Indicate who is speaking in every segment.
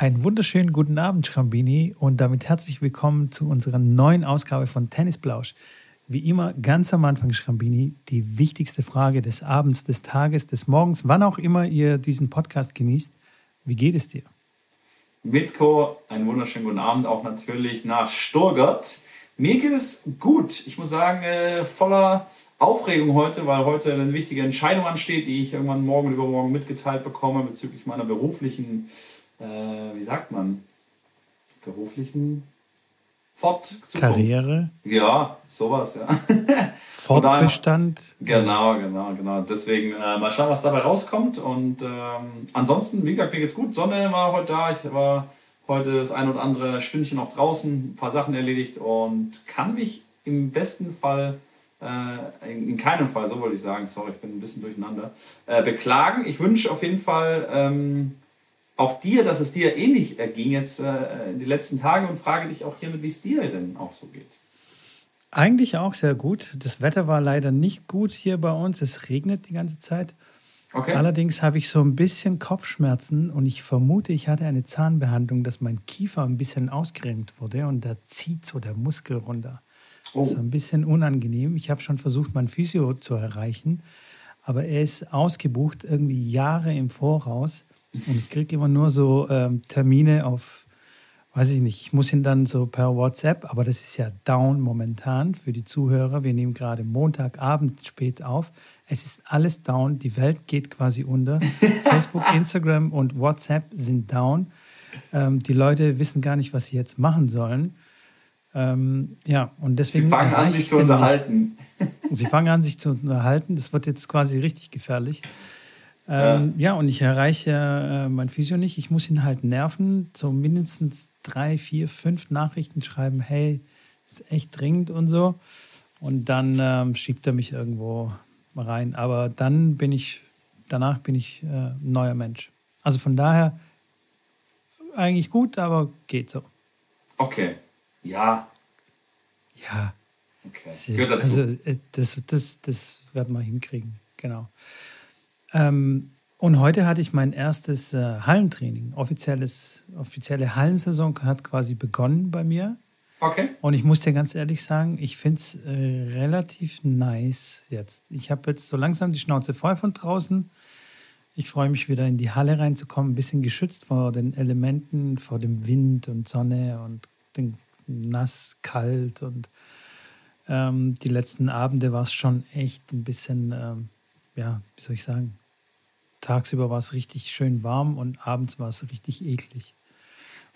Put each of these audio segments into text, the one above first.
Speaker 1: Einen wunderschönen guten Abend, Schrambini, und damit herzlich willkommen zu unserer neuen Ausgabe von Tennisblausch. Wie immer, ganz am Anfang, Schrambini, die wichtigste Frage des Abends, des Tages, des Morgens, wann auch immer ihr diesen Podcast genießt. Wie geht es dir?
Speaker 2: Mitko, einen wunderschönen guten Abend auch natürlich nach Sturgart. Mir geht es gut. Ich muss sagen, äh, voller Aufregung heute, weil heute eine wichtige Entscheidung ansteht, die ich irgendwann morgen übermorgen mitgeteilt bekomme bezüglich meiner beruflichen äh, wie sagt man, beruflichen Fort Karriere? Ja, sowas, ja. Fortbestand? genau, genau, genau. Deswegen äh, mal schauen, was dabei rauskommt. Und ähm, ansonsten, wie gesagt, mir geht's gut. Sonne war heute da. Ich war heute das ein oder andere Stündchen noch draußen, ein paar Sachen erledigt und kann mich im besten Fall, äh, in, in, keinem Fall, so wollte ich sagen, sorry, ich bin ein bisschen durcheinander, äh, beklagen. Ich wünsche auf jeden Fall ähm, auch dir, dass es dir ähnlich erging jetzt äh, in den letzten Tagen und frage dich auch hiermit, wie es dir denn auch so geht.
Speaker 1: Eigentlich auch sehr gut. Das Wetter war leider nicht gut hier bei uns. Es regnet die ganze Zeit. Okay. Allerdings habe ich so ein bisschen Kopfschmerzen und ich vermute, ich hatte eine Zahnbehandlung, dass mein Kiefer ein bisschen ausgerenkt wurde und da zieht so der Muskel runter. Oh. Das ist ein bisschen unangenehm. Ich habe schon versucht, meinen Physio zu erreichen, aber er ist ausgebucht, irgendwie Jahre im Voraus. Und ich kriege immer nur so ähm, Termine auf, weiß ich nicht, ich muss ihn dann so per WhatsApp, aber das ist ja down momentan für die Zuhörer. Wir nehmen gerade Montagabend spät auf. Es ist alles down, die Welt geht quasi unter. Facebook, Instagram und WhatsApp sind down. Ähm, die Leute wissen gar nicht, was sie jetzt machen sollen. Ähm, ja, und deswegen. Sie fangen an, sich zu unterhalten. Sie fangen an, sich zu unterhalten. Das wird jetzt quasi richtig gefährlich. Ähm, ja. ja. und ich erreiche äh, mein Physio nicht. Ich muss ihn halt nerven, so mindestens drei, vier, fünf Nachrichten schreiben, hey, ist echt dringend und so. Und dann ähm, schiebt er mich irgendwo rein. Aber dann bin ich, danach bin ich äh, ein neuer Mensch. Also von daher eigentlich gut, aber geht so.
Speaker 2: Okay. Ja.
Speaker 1: Ja. Okay. Gehört dazu. Also äh, das, das, das werden wir hinkriegen, genau. Ähm, und heute hatte ich mein erstes äh, Hallentraining. Offizielles, offizielle Hallensaison hat quasi begonnen bei mir. Okay. Und ich muss dir ganz ehrlich sagen, ich finde es äh, relativ nice jetzt. Ich habe jetzt so langsam die Schnauze voll von draußen. Ich freue mich wieder in die Halle reinzukommen, ein bisschen geschützt vor den Elementen, vor dem Wind und Sonne und den nass, kalt. Und ähm, die letzten Abende war es schon echt ein bisschen, ähm, ja, wie soll ich sagen, tagsüber war es richtig schön warm und abends war es richtig eklig.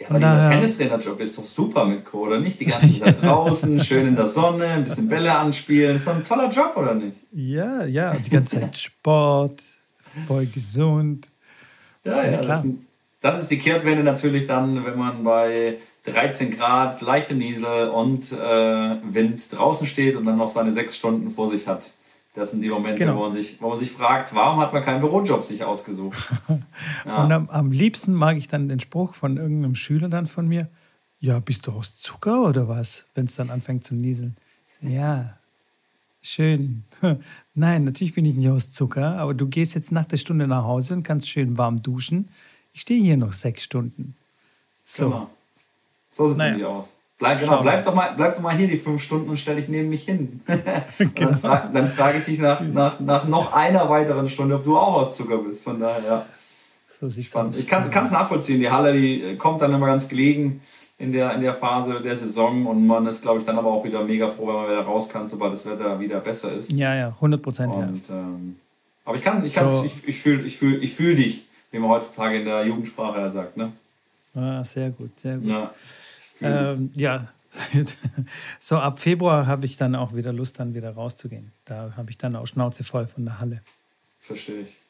Speaker 2: Ja, aber dieser Tennistrainerjob ist doch super mit Co, oder nicht? Die ganze Zeit draußen, schön in der Sonne, ein bisschen Bälle anspielen. Ist doch ein toller Job, oder nicht?
Speaker 1: Ja, ja, die ganze Zeit Sport, voll gesund.
Speaker 2: Ja, ja, ja das, ist, das, ist die Kehrtwende natürlich dann, wenn man bei 13 Grad, leichtem Niesel und äh, Wind draußen steht und dann noch seine sechs Stunden vor sich hat. Das sind die Momente, genau. wo, man sich, wo man sich fragt, warum hat man keinen Bürojob sich ausgesucht?
Speaker 1: Ja. Und am, am, liebsten mag ich dann den Spruch von irgendeinem Schüler dann von mir, ja, bist du aus Zucker oder was, wenn es dann anfängt zu nieseln? Ja, schön. Nein, natürlich bin ich nicht aus Zucker, aber du gehst jetzt nach der Stunde nach Hause und kannst schön warm duschen. Ich stehe hier noch sechs Stunden. So. Genau.
Speaker 2: So sieht es naja. nämlich aus. Bleib, genau, bleib, doch mal, bleib doch mal hier die fünf Stunden und stell dich neben mich hin. genau. dann, fra dann frage ich dich nach, nach, nach noch einer weiteren Stunde, ob du auch aus Zucker bist. Von daher, ja. So sieht's Spannend. Aus. Ich kann es nachvollziehen. Die Halle, die kommt dann immer ganz gelegen in der, in der Phase der Saison und man ist, glaube ich, dann aber auch wieder mega froh, wenn man wieder raus kann, sobald das Wetter wieder besser ist.
Speaker 1: Ja, ja, 100 Prozent. Ja.
Speaker 2: Ähm, aber ich kann, ich, so. ich, ich fühle ich fühl, ich fühl dich, wie man heutzutage in der Jugendsprache ja sagt. Ne?
Speaker 1: Ah, sehr gut, sehr gut. Ja. Ähm, ja, so ab Februar habe ich dann auch wieder Lust, dann wieder rauszugehen. Da habe ich dann auch Schnauze voll von der Halle.
Speaker 2: Verstehe ich.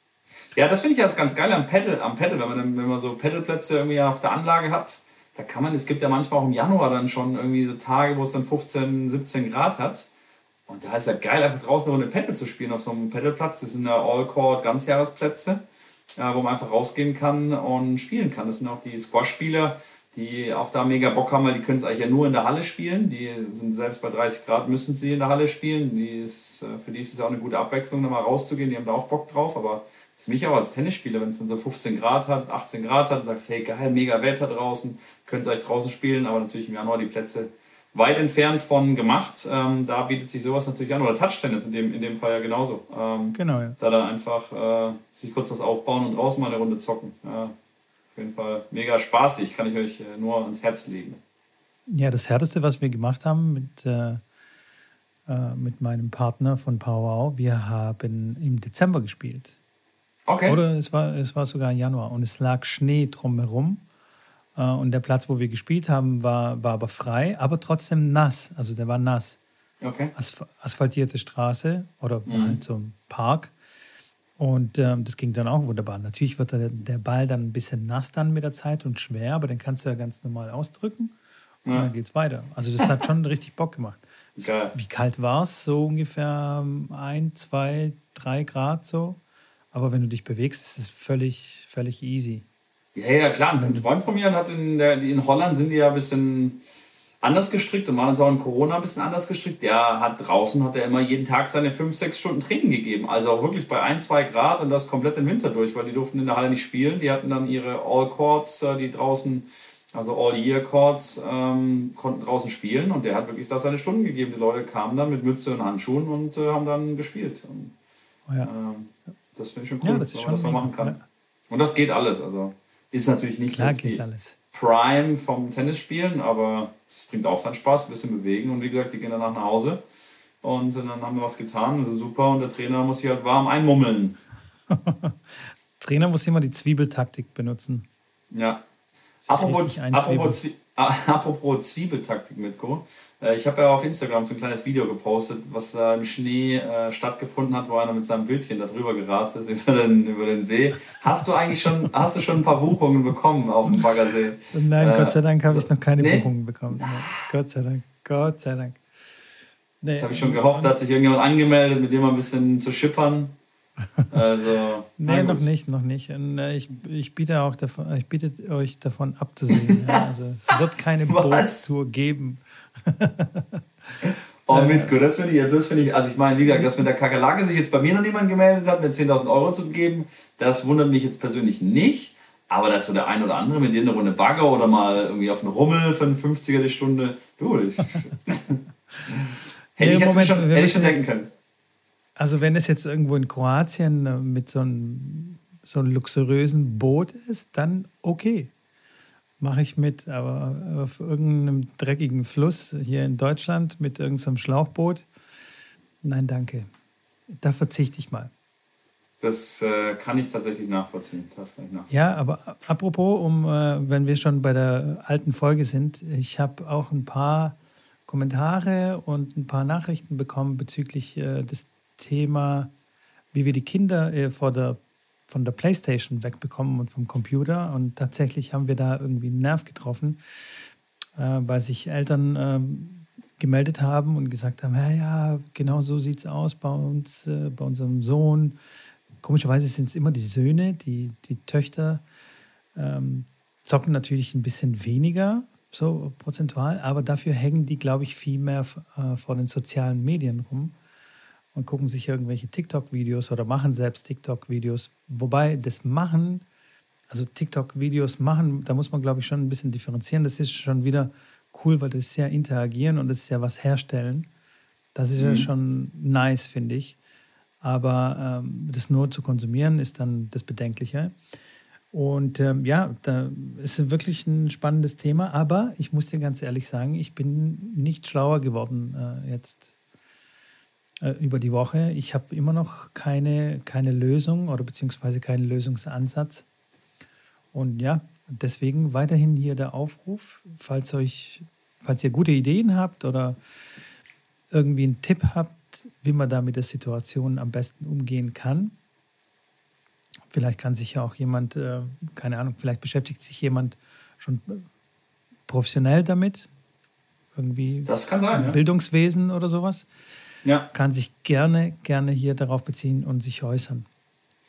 Speaker 2: Ja, das finde ich jetzt ganz geil am Pedal, am Pedal, wenn man, wenn man so Pedalplätze irgendwie auf der Anlage hat. Da kann man, es gibt ja manchmal auch im Januar dann schon irgendwie so Tage, wo es dann 15, 17 Grad hat. Und da ist ja geil, einfach draußen eine Runde Pedal zu spielen auf so einem Pedalplatz. Das sind ja All-Court-Ganzjahresplätze, wo man einfach rausgehen kann und spielen kann. Das sind auch die Squash-Spieler, die auch da mega Bock haben, weil die können es eigentlich ja nur in der Halle spielen. Die sind selbst bei 30 Grad müssen sie in der Halle spielen. Die ist, äh, für die ist es auch eine gute Abwechslung, da mal rauszugehen. Die haben da auch Bock drauf, aber für mich auch als Tennisspieler, wenn es dann so 15 Grad hat, 18 Grad hat, und sagst, hey, geil, mega Wetter draußen, könnt ihr euch draußen spielen, aber natürlich im Januar die Plätze weit entfernt von gemacht. Ähm, da bietet sich sowas natürlich an. Oder Touchtennis in dem, in dem Fall ja genauso. Ähm, genau, ja. Da dann einfach äh, sich kurz was aufbauen und draußen mal eine Runde zocken. Ja, auf jeden Fall mega spaßig, kann ich euch äh, nur ans Herz legen.
Speaker 1: Ja, das Härteste, was wir gemacht haben mit, äh, äh mit meinem Partner von Powwow, wir haben im Dezember gespielt. Okay. Oder es war, es war sogar Januar und es lag Schnee drumherum. Äh, und der Platz, wo wir gespielt haben, war, war aber frei, aber trotzdem nass. Also der war nass. Okay. Asp asphaltierte Straße oder mhm. halt so ein Park. Und ähm, das ging dann auch wunderbar. Natürlich wird der, der Ball dann ein bisschen nass dann mit der Zeit und schwer, aber den kannst du ja ganz normal ausdrücken und ja. dann geht es weiter. Also das hat schon richtig Bock gemacht. Geil. Wie kalt war es? So ungefähr ähm, ein, zwei, drei Grad so. Aber wenn du dich bewegst, ist es völlig, völlig easy.
Speaker 2: Ja, ja, klar. Ein Freund von mir hat in, der, in Holland sind die ja ein bisschen anders gestrickt und waren jetzt auch in Corona ein bisschen anders gestrickt. Der hat draußen hat er immer jeden Tag seine fünf, sechs Stunden Training gegeben. Also auch wirklich bei ein, zwei Grad und das komplett im Winter durch, weil die durften in der Halle nicht spielen. Die hatten dann ihre All Courts, äh, die draußen, also All Year Courts, ähm, konnten draußen spielen und der hat wirklich da seine Stunden gegeben. Die Leute kamen dann mit Mütze und Handschuhen und äh, haben dann gespielt. Und, oh ja. ähm, das finde ich schon cool, ja, das ist schon was man machen kann. Ja. Und das geht alles. Also ist natürlich nicht Klar, die alles. Prime vom Tennisspielen, aber es bringt auch seinen Spaß, ein bisschen bewegen. Und wie gesagt, die gehen dann nach Hause und dann haben wir was getan, also super. Und der Trainer muss sich halt warm einmummeln.
Speaker 1: Trainer muss immer die Zwiebeltaktik benutzen. Ja.
Speaker 2: Apropos, apropos, Apropos Zwiebeltaktik, Mitko. Äh, ich habe ja auf Instagram so ein kleines Video gepostet, was im Schnee äh, stattgefunden hat, wo einer mit seinem Bötchen da drüber gerast ist über den, über den See. Hast du eigentlich schon, hast du schon ein paar Buchungen bekommen auf dem Baggersee?
Speaker 1: Nein, äh, Gott sei Dank habe so, ich noch keine nee? Buchungen bekommen. Nee, Gott sei Dank. Gott sei Dank.
Speaker 2: Nee, Jetzt habe ich schon gehofft, da hat sich irgendjemand angemeldet, mit dem mal ein bisschen zu schippern. Also,
Speaker 1: nee, noch nicht, noch nicht. Und, äh, ich, ich, biete auch davon, ich biete euch davon abzusehen. ja. Also, es wird keine Bootstour geben.
Speaker 2: oh, Mitko, das finde ich jetzt, das finde ich, also ich meine, wie gesagt, dass mit der Kakerlake sich jetzt bei mir noch niemand gemeldet hat, mir 10.000 Euro zu geben, das wundert mich jetzt persönlich nicht. Aber dass so der ein oder andere mit dir eine Runde Bagger oder mal irgendwie auf einen Rummel für einen 50er die Stunde, du, ich, hätte
Speaker 1: ich jetzt Moment, schon, hätte ich schon denken können. Also wenn es jetzt irgendwo in Kroatien äh, mit so einem, so einem luxuriösen Boot ist, dann okay. Mache ich mit, aber auf irgendeinem dreckigen Fluss hier in Deutschland mit irgendeinem Schlauchboot, nein, danke. Da verzichte ich mal.
Speaker 2: Das äh, kann ich tatsächlich nachvollziehen. Das kann ich nachvollziehen.
Speaker 1: Ja, aber apropos, um, äh, wenn wir schon bei der alten Folge sind, ich habe auch ein paar Kommentare und ein paar Nachrichten bekommen bezüglich äh, des Thema, wie wir die Kinder äh, vor der, von der Playstation wegbekommen und vom Computer. Und tatsächlich haben wir da irgendwie einen Nerv getroffen, äh, weil sich Eltern äh, gemeldet haben und gesagt haben, ja, genau so sieht es aus bei uns, äh, bei unserem Sohn. Komischerweise sind es immer die Söhne, die, die Töchter ähm, zocken natürlich ein bisschen weniger, so prozentual, aber dafür hängen die, glaube ich, viel mehr äh, vor den sozialen Medien rum und gucken sich irgendwelche TikTok-Videos oder machen selbst TikTok-Videos. Wobei das Machen, also TikTok-Videos machen, da muss man, glaube ich, schon ein bisschen differenzieren. Das ist schon wieder cool, weil das ist ja interagieren und das ist ja was herstellen. Das ist mhm. ja schon nice, finde ich. Aber ähm, das nur zu konsumieren ist dann das Bedenkliche. Und ähm, ja, da ist wirklich ein spannendes Thema. Aber ich muss dir ganz ehrlich sagen, ich bin nicht schlauer geworden äh, jetzt äh, über die Woche. Ich habe immer noch keine, keine Lösung oder beziehungsweise keinen Lösungsansatz. Und ja, deswegen weiterhin hier der Aufruf, falls euch, falls ihr gute Ideen habt oder irgendwie einen Tipp habt, wie man da mit der Situation am besten umgehen kann. Vielleicht kann sich ja auch jemand, äh, keine Ahnung, vielleicht beschäftigt sich jemand schon professionell damit. Irgendwie.
Speaker 2: Das kann sein.
Speaker 1: Ja. Bildungswesen oder sowas ja. kann sich gerne, gerne hier darauf beziehen und sich äußern.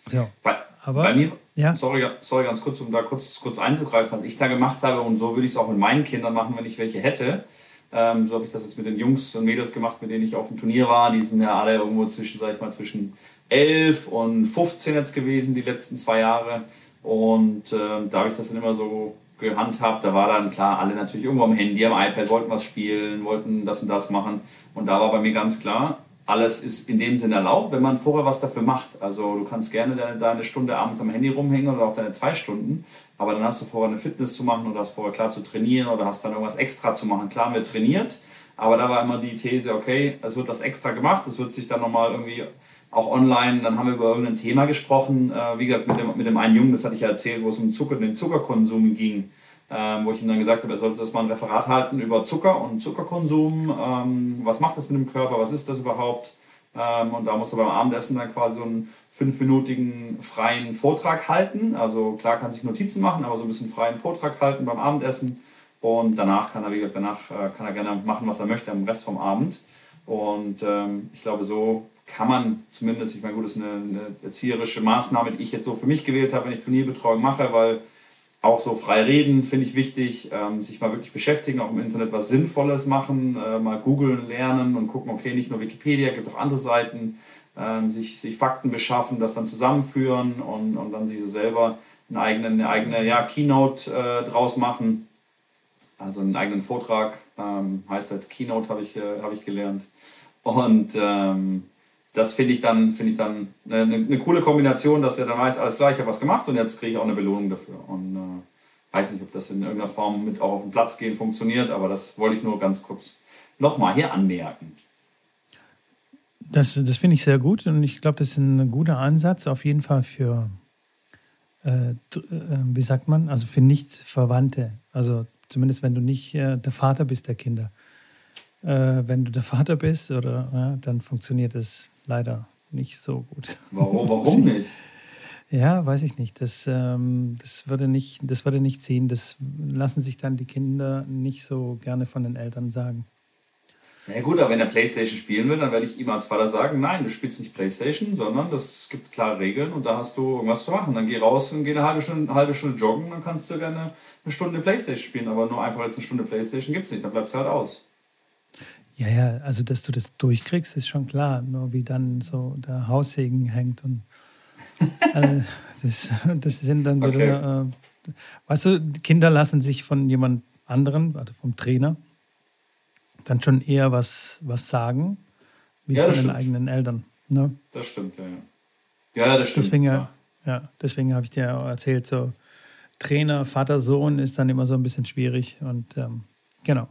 Speaker 1: So.
Speaker 2: Bei, Aber, bei mir, ja? sorry, sorry, ganz kurz, um da kurz, kurz einzugreifen, was ich da gemacht habe, und so würde ich es auch mit meinen Kindern machen, wenn ich welche hätte. Ähm, so habe ich das jetzt mit den Jungs und Mädels gemacht, mit denen ich auf dem Turnier war. Die sind ja alle irgendwo zwischen, sag ich mal, zwischen 11 und 15 jetzt gewesen, die letzten zwei Jahre. Und äh, da habe ich das dann immer so gehandhabt. Da war dann klar, alle natürlich irgendwo am Handy, am iPad, wollten was spielen, wollten das und das machen. Und da war bei mir ganz klar, alles ist in dem Sinne erlaubt, wenn man vorher was dafür macht. Also du kannst gerne deine, deine Stunde abends am Handy rumhängen oder auch deine zwei Stunden, aber dann hast du vorher eine Fitness zu machen oder hast vorher klar zu trainieren oder hast dann irgendwas extra zu machen. Klar, wir trainiert, aber da war immer die These, okay, es wird was extra gemacht, es wird sich dann nochmal irgendwie auch online, dann haben wir über irgendein Thema gesprochen, äh, wie gesagt, mit dem, mit dem einen Jungen, das hatte ich ja erzählt, wo es um Zucker, den Zuckerkonsum ging ähm, wo ich ihm dann gesagt habe, er sollte das mal ein Referat halten über Zucker und Zuckerkonsum. Ähm, was macht das mit dem Körper? Was ist das überhaupt? Ähm, und da musst du beim Abendessen dann quasi so einen fünfminütigen freien Vortrag halten. Also klar kann sich Notizen machen, aber so ein bisschen freien Vortrag halten beim Abendessen. Und danach kann er, wie gesagt, danach äh, kann er gerne machen, was er möchte am Rest vom Abend. Und ähm, ich glaube, so kann man zumindest, ich meine, gut, das ist eine, eine erzieherische Maßnahme, die ich jetzt so für mich gewählt habe, wenn ich Turnierbetreuung mache, weil auch so frei reden finde ich wichtig, ähm, sich mal wirklich beschäftigen, auch im Internet was Sinnvolles machen, äh, mal googeln, lernen und gucken, okay, nicht nur Wikipedia, gibt auch andere Seiten, ähm, sich, sich Fakten beschaffen, das dann zusammenführen und, und dann sich so selber einen eigenen, eine eigene ja, Keynote äh, draus machen. Also einen eigenen Vortrag, ähm, heißt als Keynote, habe ich, äh, hab ich gelernt. Und ähm, das finde ich dann, finde ich dann eine, eine, coole Kombination, dass er dann weiß, alles klar, ich habe was gemacht und jetzt kriege ich auch eine Belohnung dafür. Und äh, weiß nicht, ob das in irgendeiner Form mit auch auf den Platz gehen funktioniert, aber das wollte ich nur ganz kurz nochmal hier anmerken.
Speaker 1: Das, das finde ich sehr gut und ich glaube, das ist ein guter Ansatz auf jeden Fall für, äh, äh, wie sagt man, also für Nicht-Verwandte. Also zumindest wenn du nicht äh, der Vater bist der Kinder. Äh, wenn du der Vater bist, oder ja, dann funktioniert es leider nicht so gut.
Speaker 2: Warum, warum nicht?
Speaker 1: Ja, weiß ich nicht. Das, ähm, das, würde nicht. das würde nicht ziehen. Das lassen sich dann die Kinder nicht so gerne von den Eltern sagen.
Speaker 2: Na ja, gut, aber wenn er Playstation spielen will, dann werde ich ihm als Vater sagen, nein, du spielst nicht Playstation, sondern es gibt klare Regeln und da hast du irgendwas zu machen. Dann geh raus und geh eine halbe Stunde, eine halbe Stunde joggen, dann kannst du gerne eine Stunde Playstation spielen, aber nur einfach als eine Stunde Playstation gibt es nicht, dann bleibt es halt aus.
Speaker 1: Ja, ja, also dass du das durchkriegst, ist schon klar. Nur wie dann so der Haussegen hängt und also das, das sind dann okay. wieder, äh, weißt du, Kinder lassen sich von jemand anderen, also vom Trainer, dann schon eher was, was sagen, wie ja, von den eigenen Eltern. Ne?
Speaker 2: Das stimmt, ja, ja. Ja, das stimmt.
Speaker 1: Deswegen, ja. ja deswegen habe ich dir erzählt, so Trainer, Vater, Sohn ist dann immer so ein bisschen schwierig und ähm, genau.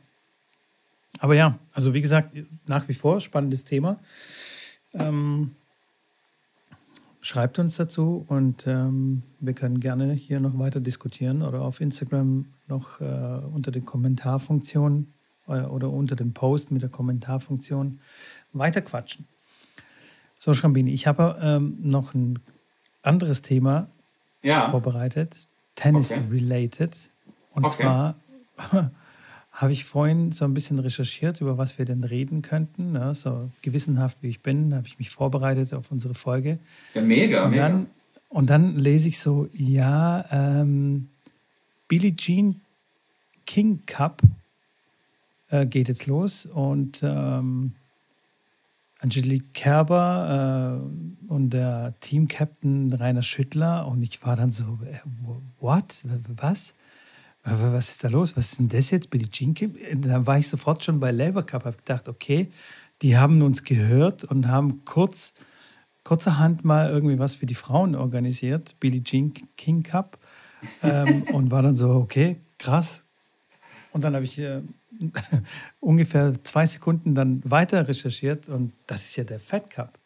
Speaker 1: Aber ja, also wie gesagt, nach wie vor spannendes Thema. Ähm, schreibt uns dazu und ähm, wir können gerne hier noch weiter diskutieren oder auf Instagram noch äh, unter den Kommentarfunktionen oder unter dem Post mit der Kommentarfunktion weiter quatschen. So, Schrambini, ich habe ähm, noch ein anderes Thema ja. vorbereitet, Tennis-related. Okay. Und okay. zwar habe ich vorhin so ein bisschen recherchiert, über was wir denn reden könnten. Ne? So gewissenhaft wie ich bin, habe ich mich vorbereitet auf unsere Folge.
Speaker 2: Ja, mega,
Speaker 1: und
Speaker 2: mega.
Speaker 1: Dann, und dann lese ich so, ja, ähm, Billie Jean King Cup äh, geht jetzt los und ähm, Angelique Kerber äh, und der Team-Captain Rainer Schüttler und ich war dann so, äh, what? Was? was ist da los? Was ist denn das jetzt? Billie Jean Kim? Dann war ich sofort schon bei Labour Cup, habe gedacht, okay, die haben uns gehört und haben kurz, kurzerhand mal irgendwie was für die Frauen organisiert, Billie Jean King Cup. ähm, und war dann so, okay, krass. Und dann habe ich äh, ungefähr zwei Sekunden dann weiter recherchiert und das ist ja der Fat Cup.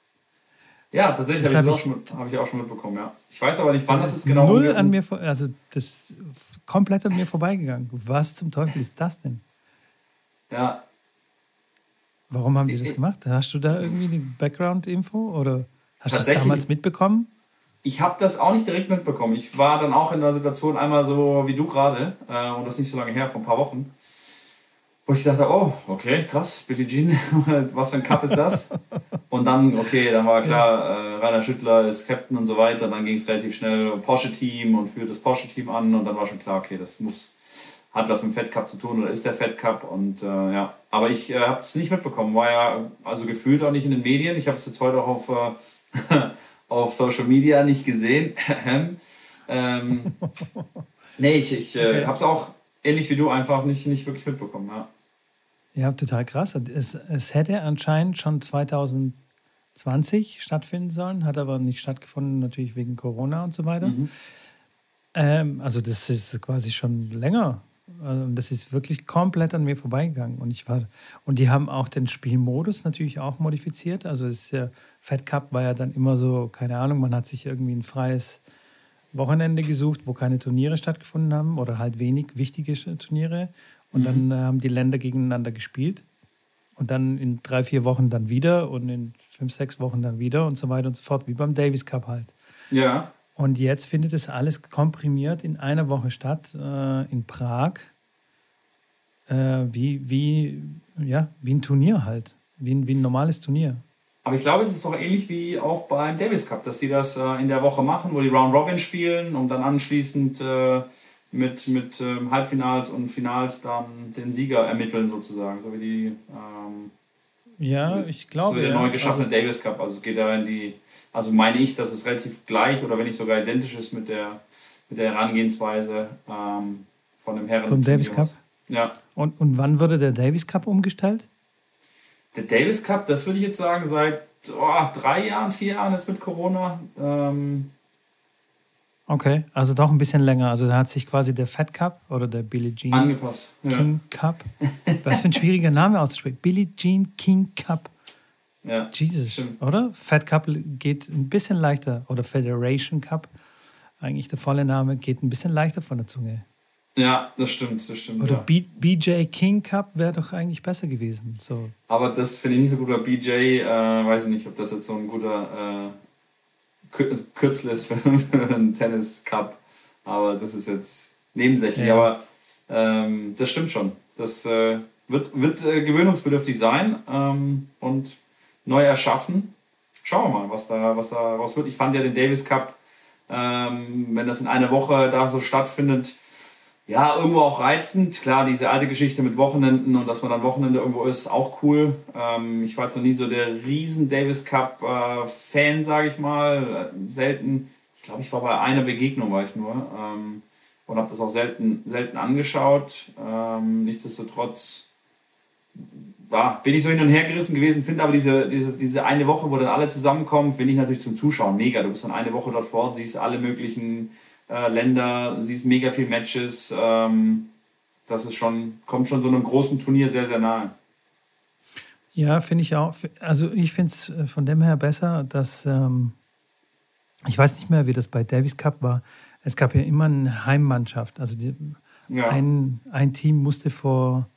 Speaker 2: Ja, tatsächlich habe ich, ich, hab ich auch schon mitbekommen, ja. Ich weiß aber nicht, wann das, das ist genau.
Speaker 1: Null an mir, also das komplett an mir vorbeigegangen. Was zum Teufel ist das denn?
Speaker 2: Ja.
Speaker 1: Warum haben die das gemacht? Hast du da irgendwie die Background-Info oder hast du das damals mitbekommen?
Speaker 2: Ich habe das auch nicht direkt mitbekommen. Ich war dann auch in der Situation einmal so wie du gerade äh, und das nicht so lange her, vor ein paar Wochen wo ich dachte, oh, okay, krass, Billie Jean, was für ein Cup ist das? und dann, okay, dann war klar, äh, Rainer Schüttler ist Captain und so weiter. Dann ging es relativ schnell Porsche-Team und führt das Porsche-Team an und dann war schon klar, okay, das muss, hat was mit dem Fed Cup zu tun oder ist der Fed Cup und äh, ja, aber ich äh, habe es nicht mitbekommen, war ja also gefühlt auch nicht in den Medien. Ich habe es jetzt heute auch auf, äh, auf Social Media nicht gesehen. ähm, nee, ich, ich äh, okay. habe es auch ähnlich wie du einfach nicht, nicht wirklich mitbekommen. Ja.
Speaker 1: Ja, total krass. Es, es hätte anscheinend schon 2020 stattfinden sollen, hat aber nicht stattgefunden, natürlich wegen Corona und so weiter. Mhm. Ähm, also das ist quasi schon länger. Also das ist wirklich komplett an mir vorbeigegangen. Und ich war, und die haben auch den Spielmodus natürlich auch modifiziert. Also es ja, Fed Cup war ja dann immer so, keine Ahnung, man hat sich irgendwie ein freies Wochenende gesucht, wo keine Turniere stattgefunden haben oder halt wenig wichtige Turniere. Und mhm. dann äh, haben die Länder gegeneinander gespielt. Und dann in drei, vier Wochen dann wieder und in fünf, sechs Wochen dann wieder und so weiter und so fort, wie beim Davis Cup halt. Ja. Und jetzt findet es alles komprimiert in einer Woche statt, äh, in Prag. Äh, wie, wie, ja, wie ein Turnier halt. Wie wie ein normales Turnier.
Speaker 2: Aber ich glaube, es ist doch ähnlich wie auch beim Davis Cup, dass sie das äh, in der Woche machen, wo die Round Robin spielen und dann anschließend äh, mit, mit ähm, Halbfinals und Finals dann den Sieger ermitteln, sozusagen. So wie die. Ähm,
Speaker 1: ja, ich glaube.
Speaker 2: So wie der neu geschaffene also, Davis Cup. Also es geht da in die. Also meine ich, dass es relativ gleich oder wenn nicht sogar identisch ist mit der, mit der Herangehensweise ähm, von dem Herren. Vom Davis
Speaker 1: Cup? Ja. Und, und wann wurde der Davis Cup umgestellt?
Speaker 2: Der Davis Cup, das würde ich jetzt sagen, seit oh, drei Jahren, vier Jahren jetzt mit Corona. Ähm,
Speaker 1: Okay, also doch ein bisschen länger. Also da hat sich quasi der Fat Cup oder der Billie Jean Angepasst, ja. King Cup. Was für ein schwieriger Name auszusprechen. Billie Jean King Cup. Ja, Jesus, stimmt. oder? Fat Cup geht ein bisschen leichter. Oder Federation Cup. Eigentlich der volle Name geht ein bisschen leichter von der Zunge.
Speaker 2: Ja, das stimmt, das stimmt.
Speaker 1: Oder
Speaker 2: ja.
Speaker 1: BJ King Cup wäre doch eigentlich besser gewesen. So.
Speaker 2: Aber das finde ich nicht so gut. Oder BJ, äh, weiß ich nicht, ob das jetzt so ein guter Kürzel ist für, für einen Tennis Cup. Aber das ist jetzt nebensächlich. Ja. Aber ähm, das stimmt schon. Das äh, wird, wird äh, gewöhnungsbedürftig sein ähm, und neu erschaffen. Schauen wir mal, was da, was da raus wird. Ich fand ja den Davis Cup, ähm, wenn das in einer Woche da so stattfindet, ja, irgendwo auch reizend. Klar, diese alte Geschichte mit Wochenenden und dass man dann Wochenende irgendwo ist, auch cool. Ähm, ich war jetzt noch nie so der riesen Davis Cup äh, sage ich mal. Selten, ich glaube, ich war bei einer Begegnung, war ich nur. Ähm, und habe das auch selten, selten angeschaut. Ähm, nichtsdestotrotz ja, bin ich so hin und her gerissen gewesen, finde aber diese, diese, diese eine Woche, wo dann alle zusammenkommen, finde ich natürlich zum Zuschauen mega. Du bist dann eine Woche dort vor, siehst alle möglichen äh, Länder, siehst mega viel Matches. Ähm, das ist schon, kommt schon so einem großen Turnier sehr, sehr nahe.
Speaker 1: Ja, finde ich auch. Also ich finde es äh, von dem her besser, dass ähm, ich weiß nicht mehr, wie das bei Davis Cup war. Es gab ja immer eine Heimmannschaft. Also die, ja. ein, ein Team musste vor,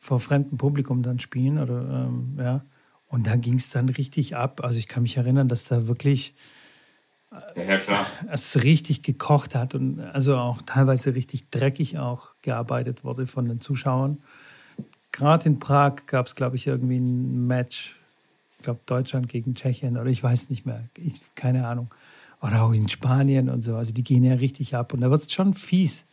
Speaker 1: vor fremdem Publikum dann spielen. Oder, ähm, ja. Und da ging es dann richtig ab. Also ich kann mich erinnern, dass da wirklich es richtig gekocht hat und also auch teilweise richtig dreckig auch gearbeitet wurde von den Zuschauern. Gerade in Prag gab es, glaube ich, irgendwie ein Match, ich glaube Deutschland gegen Tschechien oder ich weiß nicht mehr, ich, keine Ahnung. Oder auch in Spanien und so. Also die gehen ja richtig ab und da wird es schon fies.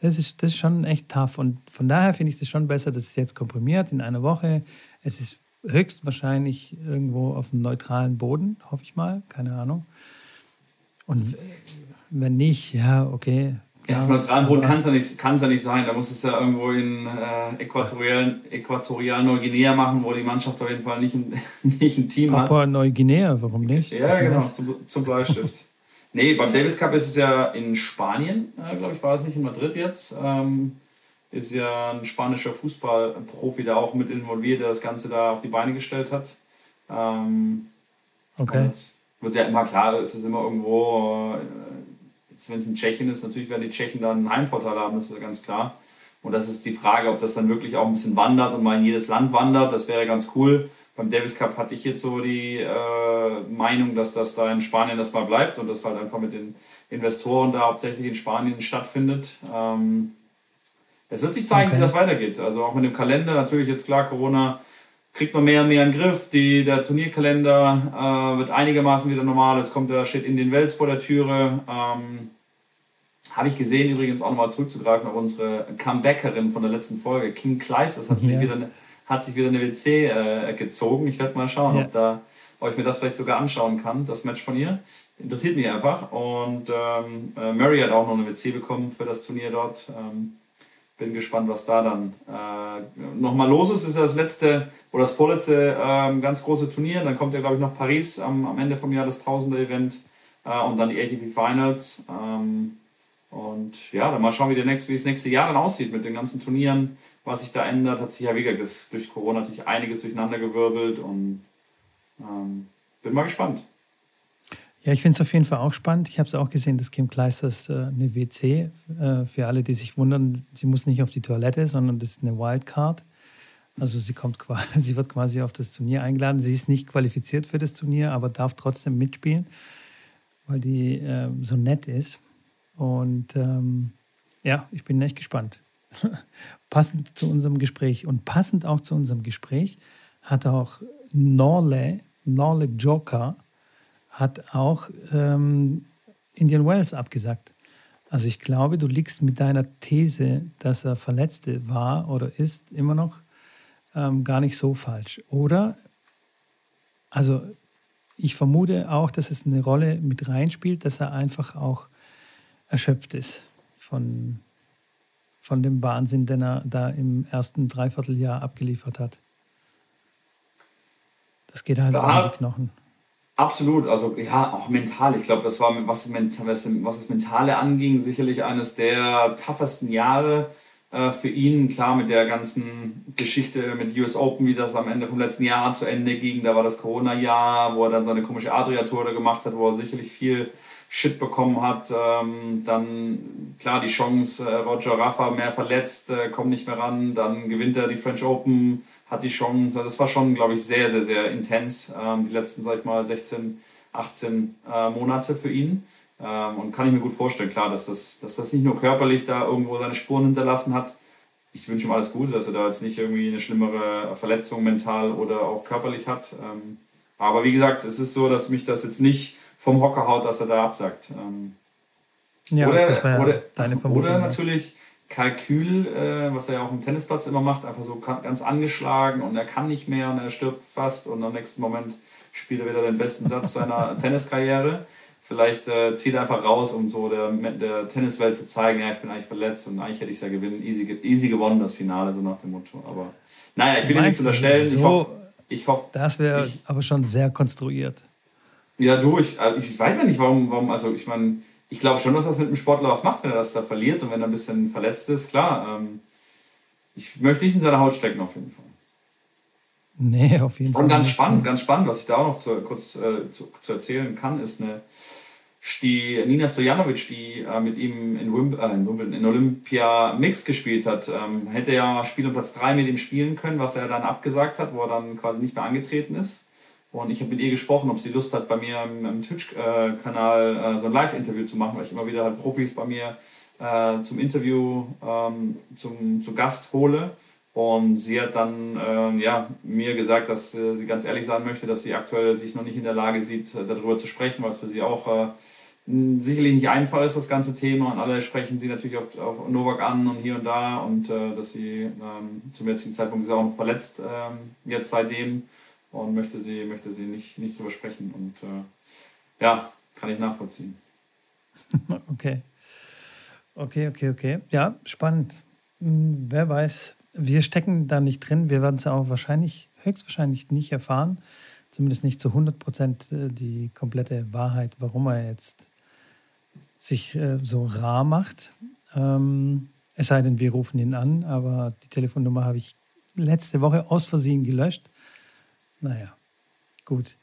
Speaker 1: Das ist, das ist schon echt tough. Und von daher finde ich das schon besser, dass es jetzt komprimiert in einer Woche. Es ist höchstwahrscheinlich irgendwo auf einem neutralen Boden, hoffe ich mal, keine Ahnung. Und wenn nicht, ja, okay.
Speaker 2: Ja, auf neutralem Boden kann es ja, nicht, ja nicht sein. Da muss es ja irgendwo in äh, Äquatorial, Äquatorial Neuguinea machen, wo die Mannschaft auf jeden Fall nicht ein, nicht ein Team
Speaker 1: Papua hat. Papua Neuguinea, warum nicht?
Speaker 2: Ja, genau, zum, zum Bleistift. nee, beim Davis Cup ist es ja in Spanien, äh, glaube ich, war es nicht in Madrid jetzt. Ähm, ist ja ein spanischer Fußballprofi, der auch mit involviert, der das Ganze da auf die Beine gestellt hat. Ähm, okay wird ja immer klar, ist es immer irgendwo, äh, jetzt wenn es in Tschechien ist, natürlich werden die Tschechen dann einen Heimvorteil haben, das ist ja ganz klar. Und das ist die Frage, ob das dann wirklich auch ein bisschen wandert und mal in jedes Land wandert, das wäre ganz cool. Beim Davis Cup hatte ich jetzt so die äh, Meinung, dass das da in Spanien das mal bleibt und das halt einfach mit den Investoren da hauptsächlich in Spanien stattfindet. Ähm, es wird sich zeigen, okay. wie das weitergeht. Also auch mit dem Kalender, natürlich jetzt klar, Corona kriegt man mehr und mehr in den Griff. Die, der Turnierkalender äh, wird einigermaßen wieder normal. Es kommt der Shit in den Wels vor der Türe. Ähm, habe ich gesehen, übrigens auch nochmal zurückzugreifen auf unsere Comebackerin von der letzten Folge, Kim Kleisters, hat, ja. sich, wieder, hat sich wieder eine WC äh, gezogen. Ich werde mal schauen, ja. ob, da, ob ich mir das vielleicht sogar anschauen kann, das Match von ihr. Interessiert mich einfach. Und ähm, äh, Murray hat auch noch eine WC bekommen für das Turnier dort. Ähm, bin gespannt, was da dann äh, nochmal los ist. Ist ja das letzte oder das vorletzte ähm, ganz große Turnier. Dann kommt ja, glaube ich, noch Paris am, am Ende vom Jahr, das Tausender-Event äh, und dann die ATP Finals. Ähm, und ja, dann mal schauen, wie, der nächste, wie das nächste Jahr dann aussieht mit den ganzen Turnieren, was sich da ändert. Hat sich ja, wie gesagt, durch Corona natürlich einiges durcheinandergewirbelt und ähm, bin mal gespannt.
Speaker 1: Ja, ich finde es auf jeden Fall auch spannend. Ich habe es auch gesehen, dass Kim Kleisters äh, eine WC, äh, für alle, die sich wundern, sie muss nicht auf die Toilette, sondern das ist eine Wildcard. Also sie kommt quasi, sie wird quasi auf das Turnier eingeladen. Sie ist nicht qualifiziert für das Turnier, aber darf trotzdem mitspielen, weil die äh, so nett ist. Und ähm, ja, ich bin echt gespannt. passend zu unserem Gespräch und passend auch zu unserem Gespräch hat auch Norle, Norle Joker, hat auch ähm, Indian Wells abgesagt. Also ich glaube, du liegst mit deiner These, dass er Verletzte war oder ist, immer noch ähm, gar nicht so falsch. Oder, also ich vermute auch, dass es eine Rolle mit reinspielt, dass er einfach auch erschöpft ist von, von dem Wahnsinn, den er da im ersten Dreivierteljahr abgeliefert hat. Das geht halt
Speaker 2: da,
Speaker 1: um die Knochen.
Speaker 2: Absolut, also ja, auch mental. Ich glaube, das war, was, was, das Mentale anging, sicherlich eines der toughesten Jahre äh, für ihn. Klar, mit der ganzen Geschichte mit US Open, wie das am Ende vom letzten Jahr zu Ende ging. Da war das Corona-Jahr, wo er dann seine komische Adria-Tour gemacht hat, wo er sicherlich viel Shit bekommen hat. Ähm, dann, klar, die Chance, äh, Roger Rafa mehr verletzt, äh, kommt nicht mehr ran. Dann gewinnt er die French Open, hat die Chance. Also das war schon, glaube ich, sehr, sehr, sehr intens. Ähm, die letzten, sag ich mal, 16, 18 äh, Monate für ihn. Ähm, und kann ich mir gut vorstellen, klar, dass das, dass das nicht nur körperlich da irgendwo seine Spuren hinterlassen hat. Ich wünsche ihm alles Gute, dass er da jetzt nicht irgendwie eine schlimmere Verletzung mental oder auch körperlich hat. Ähm, aber wie gesagt, es ist so, dass mich das jetzt nicht vom Hocker haut, dass er da absagt. Ähm, ja, oder, ja oder, deine Vermutung. Oder natürlich Kalkül, äh, was er ja auch im Tennisplatz immer macht, einfach so ganz angeschlagen und er kann nicht mehr und er stirbt fast und am nächsten Moment spielt er wieder den besten Satz seiner Tenniskarriere. Vielleicht äh, zieht er einfach raus, um so der, der Tenniswelt zu zeigen, ja, ich bin eigentlich verletzt und eigentlich hätte ich es ja gewinnen, easy, easy gewonnen, das Finale, so nach dem Motto. Aber naja, ich will nichts unterstellen. So, ich hoffe, ich hoffe.
Speaker 1: Das wäre aber schon sehr konstruiert.
Speaker 2: Ja, du, ich, äh, ich weiß ja nicht, warum, warum also ich meine, ich glaube schon, dass das mit dem Sportler was macht, wenn er das da verliert und wenn er ein bisschen verletzt ist, klar. Ähm, ich möchte nicht in seiner Haut stecken, auf jeden Fall. Nee, auf jeden Fall. Und ganz spannend, ganz spannend, was ich da auch noch zu, kurz äh, zu, zu, erzählen kann, ist eine, die Nina Stojanovic, die äh, mit ihm in, Wimb äh, in, Wimbledon, in Olympia Mix gespielt hat, ähm, hätte ja Spiel um Platz 3 mit ihm spielen können, was er dann abgesagt hat, wo er dann quasi nicht mehr angetreten ist. Und ich habe mit ihr gesprochen, ob sie Lust hat, bei mir im, Twitch-Kanal äh, so ein Live-Interview zu machen, weil ich immer wieder halt Profis bei mir äh, zum Interview ähm, zum, zu Gast hole. Und sie hat dann äh, ja, mir gesagt, dass sie ganz ehrlich sein möchte, dass sie aktuell sich noch nicht in der Lage sieht, darüber zu sprechen, weil es für sie auch sicherlich nicht einfach ist, das ganze Thema. Und alle sprechen sie natürlich auf, auf Novak an und hier und da. Und dass sie ähm, zum jetzigen Zeitpunkt ist auch noch verletzt, ähm, jetzt seitdem und möchte sie, möchte sie nicht, nicht drüber sprechen. Und äh, ja, kann ich nachvollziehen.
Speaker 1: okay. Okay, okay, okay. Ja, spannend. Hm, wer weiß, wir stecken da nicht drin. Wir werden es auch wahrscheinlich, höchstwahrscheinlich nicht erfahren. Zumindest nicht zu 100 Prozent äh, die komplette Wahrheit, warum er jetzt sich äh, so rar macht. Ähm, es sei denn, wir rufen ihn an, aber die Telefonnummer habe ich letzte Woche aus Versehen gelöscht. Naja, gut.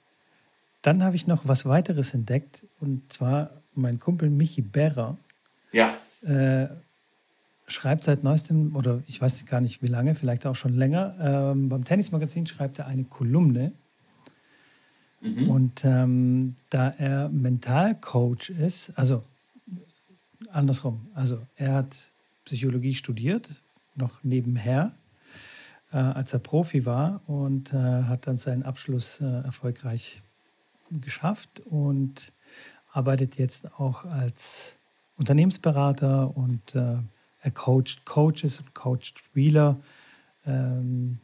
Speaker 1: Dann habe ich noch was weiteres entdeckt und zwar mein Kumpel Michi Berrer. Ja. Äh, schreibt seit neuestem, oder ich weiß gar nicht wie lange, vielleicht auch schon länger, ähm, beim Tennismagazin schreibt er eine Kolumne. Mhm. Und ähm, da er Mentalcoach ist, also andersrum, also er hat Psychologie studiert, noch nebenher äh, als er Profi war und äh, hat dann seinen Abschluss äh, erfolgreich geschafft und arbeitet jetzt auch als Unternehmensberater und äh, er coacht Coaches und coacht Spieler, ähm,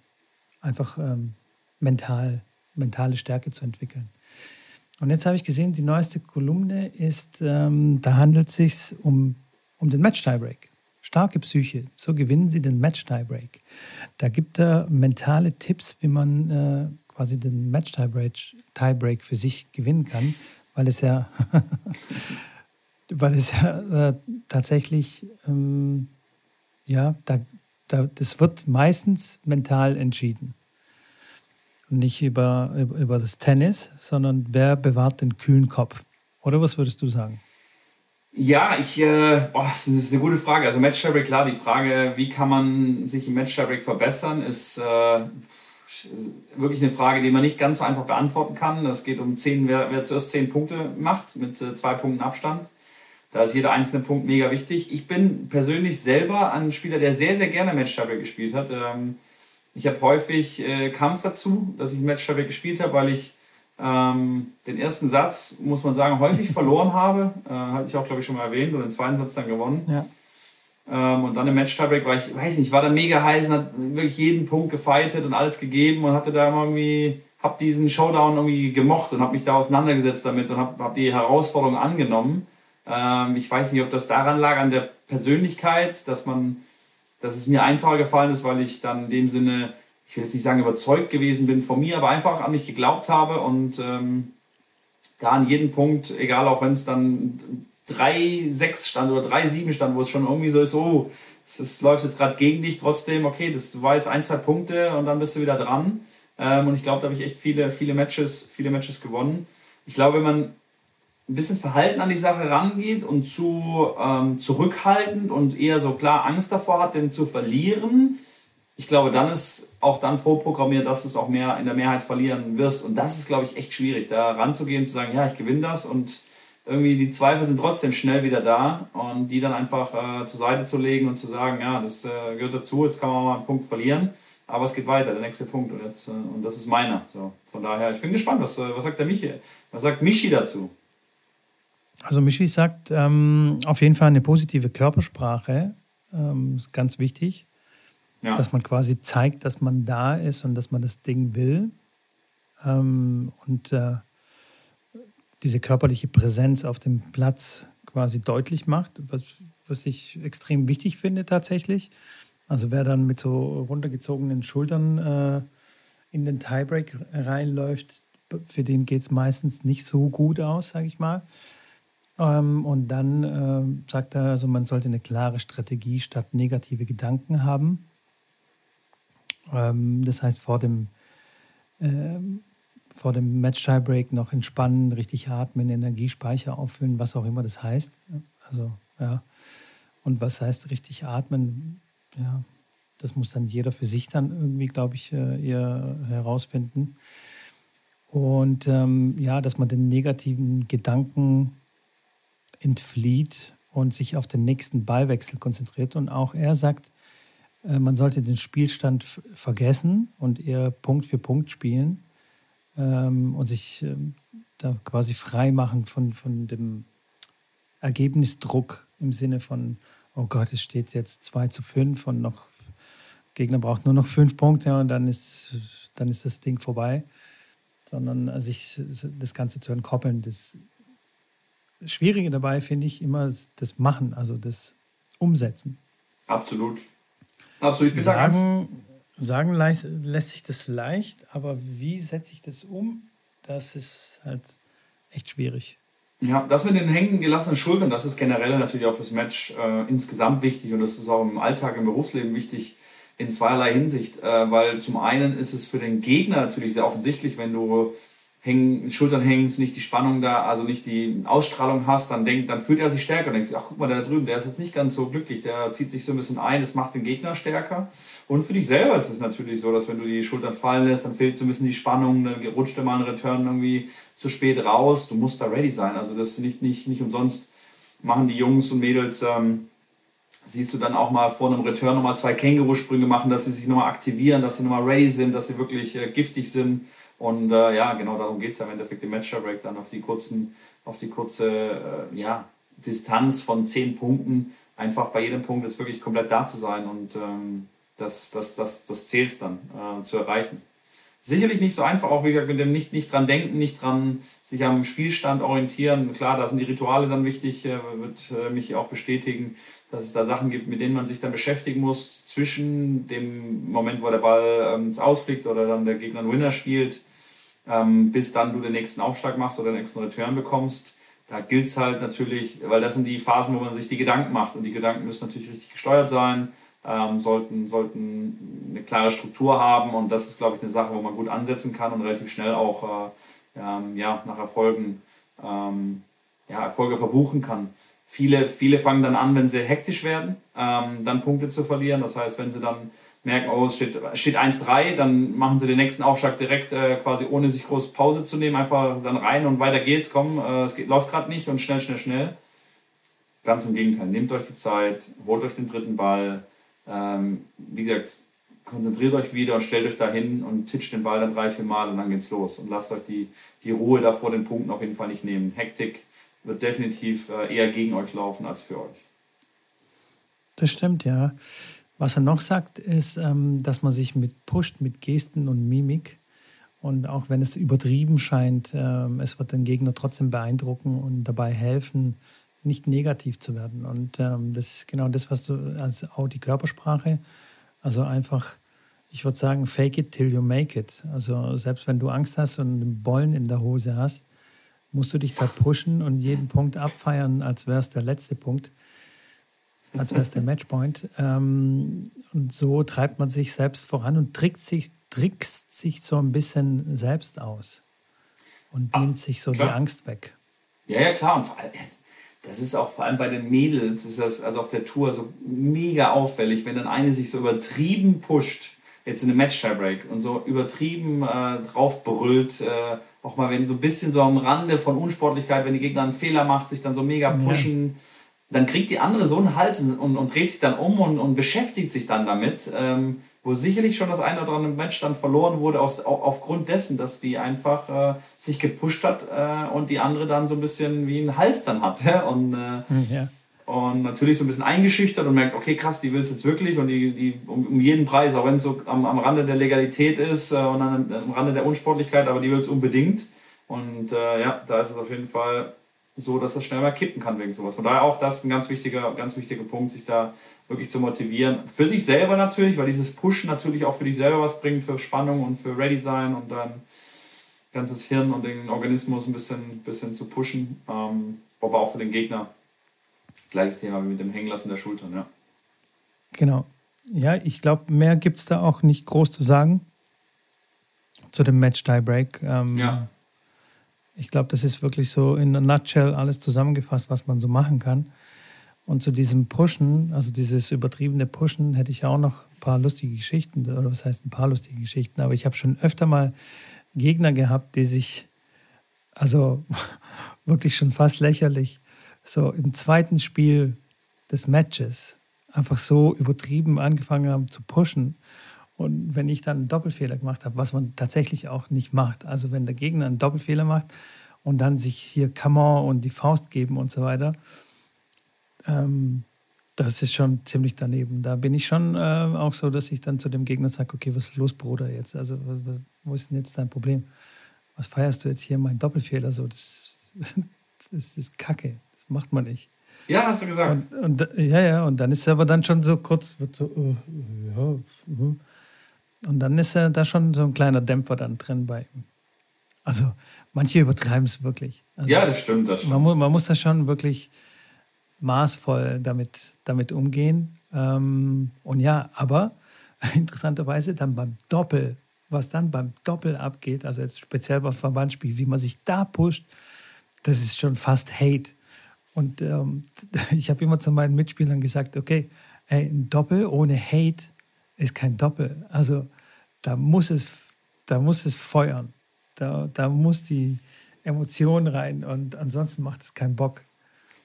Speaker 1: einfach ähm, mental, mentale Stärke zu entwickeln. Und jetzt habe ich gesehen, die neueste Kolumne ist, ähm, da handelt es sich um, um den Match-Tiebreak. Starke Psyche, so gewinnen Sie den Match-Tiebreak. Da gibt er mentale Tipps, wie man äh, quasi den Match-Tiebreak für sich gewinnen kann, weil es ja, weil es ja äh, tatsächlich, ähm, ja, da, da, das wird meistens mental entschieden nicht über, über das Tennis, sondern wer bewahrt den kühlen Kopf? Oder was würdest du sagen?
Speaker 2: Ja, ich, äh, boah, das ist eine gute Frage. Also Match Tiebreak, klar, die Frage, wie kann man sich im Match Tiebreak verbessern, ist äh, wirklich eine Frage, die man nicht ganz so einfach beantworten kann. Es geht um zehn, wer, wer zuerst zehn Punkte macht mit äh, zwei Punkten Abstand. Da ist jeder einzelne Punkt mega wichtig. Ich bin persönlich selber ein Spieler, der sehr, sehr gerne Match Tiebreak gespielt hat. Ähm, ich habe häufig, äh, kam es dazu, dass ich Match Matchtabelle gespielt habe, weil ich ähm, den ersten Satz, muss man sagen, häufig verloren habe. Äh, hatte ich auch, glaube ich, schon mal erwähnt und den zweiten Satz dann gewonnen. Ja. Ähm, und dann im Match Tiebreak war ich, weiß nicht, war dann mega heiß und hat wirklich jeden Punkt gefightet und alles gegeben und hatte da irgendwie, hab diesen Showdown irgendwie gemocht und habe mich da auseinandergesetzt damit und habe hab die Herausforderung angenommen. Ähm, ich weiß nicht, ob das daran lag, an der Persönlichkeit, dass man dass es mir einfacher gefallen ist, weil ich dann in dem Sinne, ich will jetzt nicht sagen überzeugt gewesen bin von mir, aber einfach an mich geglaubt habe und ähm, da an jedem Punkt, egal auch wenn es dann 3-6 stand oder 3-7 stand, wo es schon irgendwie so ist, oh, es läuft jetzt gerade gegen dich, trotzdem, okay, das, du weißt ein, zwei Punkte und dann bist du wieder dran. Ähm, und ich glaube, da habe ich echt viele, viele Matches, viele Matches gewonnen. Ich glaube, wenn man ein bisschen verhalten an die Sache rangeht und zu ähm, zurückhaltend und eher so klar Angst davor hat, den zu verlieren, ich glaube, dann ist auch dann vorprogrammiert, dass du es auch mehr in der Mehrheit verlieren wirst. Und das ist, glaube ich, echt schwierig, da ranzugehen und zu sagen, ja, ich gewinne das und irgendwie die Zweifel sind trotzdem schnell wieder da und die dann einfach äh, zur Seite zu legen und zu sagen, ja, das äh, gehört dazu, jetzt kann man mal einen Punkt verlieren, aber es geht weiter, der nächste Punkt und, jetzt, äh, und das ist meiner. So, von daher, ich bin gespannt, was, äh, was sagt der Michi, was sagt Michi dazu?
Speaker 1: Also Michi sagt ähm, auf jeden Fall eine positive Körpersprache, ähm, ist ganz wichtig, ja. dass man quasi zeigt, dass man da ist und dass man das Ding will. Ähm, und äh, diese körperliche Präsenz auf dem Platz quasi deutlich macht, was, was ich extrem wichtig finde tatsächlich. Also wer dann mit so runtergezogenen Schultern äh, in den Tiebreak reinläuft, für den geht es meistens nicht so gut aus, sage ich mal. Ähm, und dann äh, sagt er, also man sollte eine klare Strategie statt negative Gedanken haben. Ähm, das heißt, vor dem, äh, vor dem Match-Tiebreak noch entspannen, richtig atmen, Energiespeicher auffüllen, was auch immer das heißt. Also, ja. Und was heißt richtig atmen? Ja, das muss dann jeder für sich dann irgendwie, glaube ich, äh, eher herausfinden. Und ähm, ja, dass man den negativen Gedanken entflieht und sich auf den nächsten Ballwechsel konzentriert. Und auch er sagt, man sollte den Spielstand vergessen und eher Punkt für Punkt spielen ähm, und sich ähm, da quasi frei machen von, von dem Ergebnisdruck im Sinne von, oh Gott, es steht jetzt 2 zu 5 und noch Gegner braucht nur noch fünf Punkte und dann ist, dann ist das Ding vorbei. Sondern sich das Ganze zu entkoppeln, das Schwierige dabei finde ich immer das Machen, also das Umsetzen.
Speaker 2: Absolut. Absolut. Ich
Speaker 1: sagen, sagen leicht, lässt sich das leicht, aber wie setze ich das um? Das ist halt echt schwierig.
Speaker 2: Ja, das mit den hängen gelassenen Schultern, das ist generell natürlich auch fürs Match äh, insgesamt wichtig und das ist auch im Alltag, im Berufsleben wichtig in zweierlei Hinsicht, äh, weil zum einen ist es für den Gegner natürlich sehr offensichtlich, wenn du hängen, Schultern hängen, nicht die Spannung da, also nicht die Ausstrahlung hast, dann denkt, dann fühlt er sich stärker. Dann denkt sich, ach guck mal, der da drüben, der ist jetzt nicht ganz so glücklich, der zieht sich so ein bisschen ein, das macht den Gegner stärker. Und für dich selber ist es natürlich so, dass wenn du die Schultern fallen lässt, dann fehlt so ein bisschen die Spannung, dann rutscht mal ein Return irgendwie zu spät raus. Du musst da ready sein. Also das nicht, nicht, nicht umsonst machen die Jungs und Mädels, ähm, siehst du dann auch mal vor einem Return nochmal zwei Känguru-Sprünge machen, dass sie sich nochmal aktivieren, dass sie nochmal ready sind, dass sie wirklich äh, giftig sind und äh, ja, genau darum geht es ja im Endeffekt im Match Break dann auf die kurzen, auf die kurze, äh, ja, Distanz von zehn Punkten, einfach bei jedem Punkt ist wirklich komplett da zu sein und ähm, das, das, das, das zählt dann äh, zu erreichen. Sicherlich nicht so einfach, auch wie gesagt, mit dem nicht, nicht dran denken, nicht dran sich am Spielstand orientieren. Klar, da sind die Rituale dann wichtig, äh, wird äh, mich auch bestätigen, dass es da Sachen gibt, mit denen man sich dann beschäftigen muss, zwischen dem Moment, wo der Ball ähm, ausfliegt oder dann der Gegner einen Winner spielt, ähm, bis dann du den nächsten Aufschlag machst oder den nächsten Return bekommst. Da gilt es halt natürlich, weil das sind die Phasen, wo man sich die Gedanken macht. Und die Gedanken müssen natürlich richtig gesteuert sein, ähm, sollten, sollten eine klare Struktur haben. Und das ist, glaube ich, eine Sache, wo man gut ansetzen kann und relativ schnell auch äh, ähm, ja, nach Erfolgen ähm, ja, Erfolge verbuchen kann. Viele, viele fangen dann an, wenn sie hektisch werden, ähm, dann Punkte zu verlieren. Das heißt, wenn sie dann merken, oh, es steht, steht 1-3, dann machen sie den nächsten Aufschlag direkt äh, quasi ohne sich groß Pause zu nehmen, einfach dann rein und weiter geht's, komm, äh, es geht, läuft gerade nicht und schnell, schnell, schnell. Ganz im Gegenteil, nehmt euch die Zeit, holt euch den dritten Ball. Ähm, wie gesagt, konzentriert euch wieder stellt euch da hin und titscht den Ball dann drei, vier Mal und dann geht's los. Und lasst euch die, die Ruhe da vor den Punkten auf jeden Fall nicht nehmen. Hektik wird definitiv äh, eher gegen euch laufen als für euch.
Speaker 1: Das stimmt, ja. Was er noch sagt, ist, ähm, dass man sich mit pusht mit Gesten und Mimik. Und auch wenn es übertrieben scheint, ähm, es wird den Gegner trotzdem beeindrucken und dabei helfen, nicht negativ zu werden. Und ähm, das ist genau das, was du, also auch die Körpersprache, also einfach, ich würde sagen, fake it till you make it. Also selbst wenn du Angst hast und einen Bollen in der Hose hast, musst du dich da pushen und jeden Punkt abfeiern, als wäre es der letzte Punkt als wäre es der Matchpoint. Ähm, und so treibt man sich selbst voran und trickst sich, trickst sich so ein bisschen selbst aus und ah, nimmt sich so klar. die Angst weg.
Speaker 2: Ja, ja, klar. Und vor allem, das ist auch vor allem bei den Mädels, ist das also auf der Tour so mega auffällig, wenn dann eine sich so übertrieben pusht, jetzt in einem Match-Tiebreak und so übertrieben äh, drauf brüllt, äh, auch mal wenn so ein bisschen so am Rande von Unsportlichkeit, wenn die Gegner einen Fehler macht, sich dann so mega pushen. Ja dann kriegt die andere so einen Hals und, und dreht sich dann um und, und beschäftigt sich dann damit, ähm, wo sicherlich schon das eine oder andere Match dann verloren wurde aus, aufgrund dessen, dass die einfach äh, sich gepusht hat äh, und die andere dann so ein bisschen wie einen Hals dann hatte und, äh, hm, ja. und natürlich so ein bisschen eingeschüchtert und merkt, okay, krass, die will es jetzt wirklich und die, die um, um jeden Preis, auch wenn es so am, am Rande der Legalität ist äh, und dann am Rande der Unsportlichkeit, aber die will es unbedingt. Und äh, ja, da ist es auf jeden Fall so, dass das schnell mal kippen kann wegen sowas. Von daher auch das ein ganz wichtiger, ganz wichtiger Punkt, sich da wirklich zu motivieren. Für sich selber natürlich, weil dieses Pushen natürlich auch für dich selber was bringt, für Spannung und für Ready sein und dein ganzes Hirn und den Organismus ein bisschen, bisschen zu pushen. Ähm, aber auch für den Gegner. Gleiches Thema wie mit dem Hängenlassen der Schultern, ja.
Speaker 1: Genau. Ja, ich glaube, mehr gibt es da auch nicht groß zu sagen zu dem Match-Tiebreak. Ähm, ja ich glaube, das ist wirklich so in a nutshell alles zusammengefasst, was man so machen kann. Und zu diesem Pushen, also dieses übertriebene Pushen, hätte ich auch noch ein paar lustige Geschichten, oder was heißt ein paar lustige Geschichten, aber ich habe schon öfter mal Gegner gehabt, die sich, also wirklich schon fast lächerlich, so im zweiten Spiel des Matches einfach so übertrieben angefangen haben zu pushen und wenn ich dann einen Doppelfehler gemacht habe, was man tatsächlich auch nicht macht, also wenn der Gegner einen Doppelfehler macht und dann sich hier Kammer und die Faust geben und so weiter, ähm, das ist schon ziemlich daneben. Da bin ich schon äh, auch so, dass ich dann zu dem Gegner sage, okay, was ist los, Bruder, jetzt? Also wo ist denn jetzt dein Problem? Was feierst du jetzt hier, mein Doppelfehler? So, das, das ist Kacke, das macht man nicht.
Speaker 2: Ja, hast du gesagt.
Speaker 1: Und, und, ja, ja, und dann ist er aber dann schon so kurz, wird so, uh, ja, uh, und dann ist ja da schon so ein kleiner Dämpfer dann drin bei ihm. Also manche übertreiben es wirklich. Also,
Speaker 2: ja, das stimmt. Das stimmt.
Speaker 1: Man, mu man muss da schon wirklich maßvoll damit, damit umgehen. Ähm, und ja, aber interessanterweise dann beim Doppel, was dann beim Doppel abgeht, also jetzt speziell beim Verbandsspiel, wie man sich da pusht, das ist schon fast Hate. Und ähm, ich habe immer zu meinen Mitspielern gesagt, okay, ey, ein Doppel ohne Hate ist kein Doppel. Also da muss es, da muss es feuern. Da, da muss die Emotion rein und ansonsten macht es keinen Bock.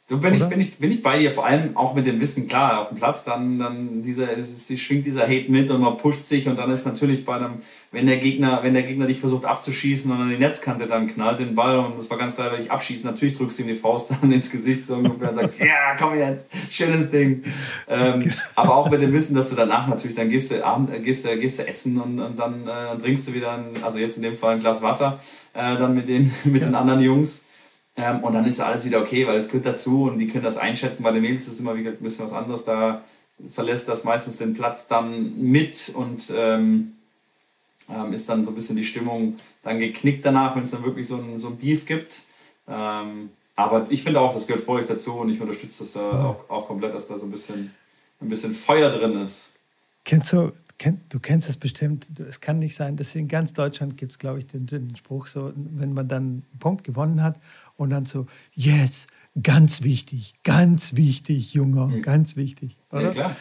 Speaker 2: So bin ich, bin, ich, bin ich bei dir, vor allem auch mit dem Wissen, klar, auf dem Platz, dann, dann dieser, es, es schwingt dieser Hate mit und man pusht sich und dann ist natürlich bei einem, wenn der Gegner, wenn der Gegner dich versucht abzuschießen und an die Netzkante dann knallt den Ball und das war ganz klar, wenn ich abschieße, natürlich drückst du ihm die Faust dann ins Gesicht so ungefähr und sagst, ja, yeah, komm jetzt, schönes Ding. Ähm, genau. aber auch mit dem Wissen, dass du danach natürlich, dann gehst du, Abend, äh, gehst, gehst du essen und, und dann äh, trinkst du wieder, ein, also jetzt in dem Fall ein Glas Wasser, äh, dann mit den, mit ja. den anderen Jungs ähm, und dann ist alles wieder okay, weil es gehört dazu und die können das einschätzen. Bei den Mädels ist es immer wieder ein bisschen was anderes. Da verlässt das meistens den Platz dann mit und ähm, ähm, ist dann so ein bisschen die Stimmung dann geknickt danach, wenn es dann wirklich so ein, so ein Beef gibt. Ähm, aber ich finde auch, das gehört völlig dazu und ich unterstütze das äh, auch, auch komplett, dass da so ein bisschen, ein bisschen Feuer drin ist.
Speaker 1: Kennst du, du kennst es bestimmt, es kann nicht sein, dass in ganz Deutschland gibt es, glaube ich, den, den Spruch so, wenn man dann einen Punkt gewonnen hat und dann so, yes, ganz wichtig, ganz wichtig, Junge, mhm. ganz wichtig. Oder?
Speaker 2: Ja, klar.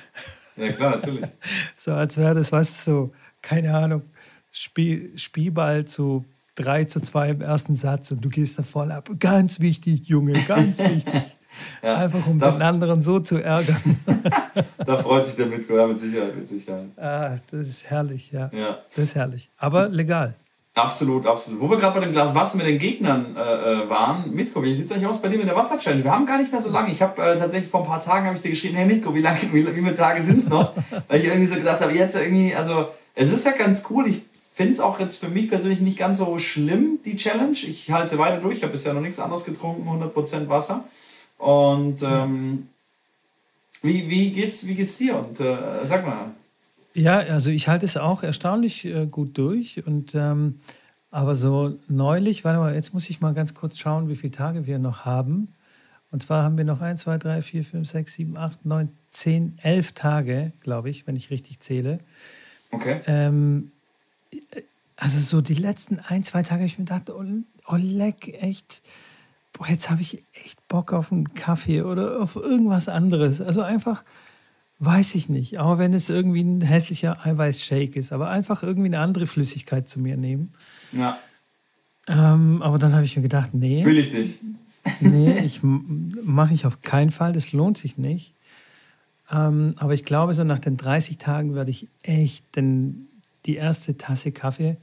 Speaker 2: Ja, klar, natürlich.
Speaker 1: so als wäre das, was so, keine Ahnung, Spiel, Spielball zu 3 zu 2 im ersten Satz und du gehst da voll ab. Ganz wichtig, Junge, ganz wichtig. Ja, Einfach um da, den anderen so zu ärgern.
Speaker 2: da freut sich der Mitko, ja, mit Sicherheit, mit Sicherheit.
Speaker 1: Ah, das ist herrlich, ja. ja. Das ist herrlich. Aber legal.
Speaker 2: Absolut, absolut. Wo wir gerade bei dem Glas Wasser mit den Gegnern äh, äh waren, Mitko, wie sieht es eigentlich aus bei dir mit der Wasser-Challenge? Wir haben gar nicht mehr so lange. Ich habe äh, tatsächlich vor ein paar Tagen ich dir geschrieben, hey Mitko, wie, lange, wie, wie viele Tage sind es noch? Weil ich irgendwie so gedacht habe, jetzt irgendwie, also es ist ja ganz cool. Ich finde es auch jetzt für mich persönlich nicht ganz so schlimm, die Challenge. Ich halte sie weiter durch. Ich habe bisher noch nichts anderes getrunken, 100% Wasser. Und ähm, wie, wie, geht's, wie geht's dir? Und äh, sag mal.
Speaker 1: Ja, also ich halte es auch erstaunlich äh, gut durch. Und ähm, aber so neulich, warte mal, jetzt muss ich mal ganz kurz schauen, wie viele Tage wir noch haben. Und zwar haben wir noch 1, 2, 3, 4, 5, 6, 7, 8, 9, 10, 11 Tage, glaube ich, wenn ich richtig zähle.
Speaker 2: Okay.
Speaker 1: Ähm, also so die letzten ein, zwei Tage habe ich mir gedacht, oh, oh leck, echt, boah, jetzt habe ich echt Bock auf einen Kaffee oder auf irgendwas anderes. Also einfach Weiß ich nicht. Auch wenn es irgendwie ein hässlicher Eiweißshake ist, aber einfach irgendwie eine andere Flüssigkeit zu mir nehmen.
Speaker 2: Ja.
Speaker 1: Ähm, aber dann habe ich mir gedacht, nee.
Speaker 2: Fühle ich dich.
Speaker 1: Nee, ich mache ich auf keinen Fall. Das lohnt sich nicht. Ähm, aber ich glaube, so nach den 30 Tagen werde ich echt den, die erste Tasse Kaffee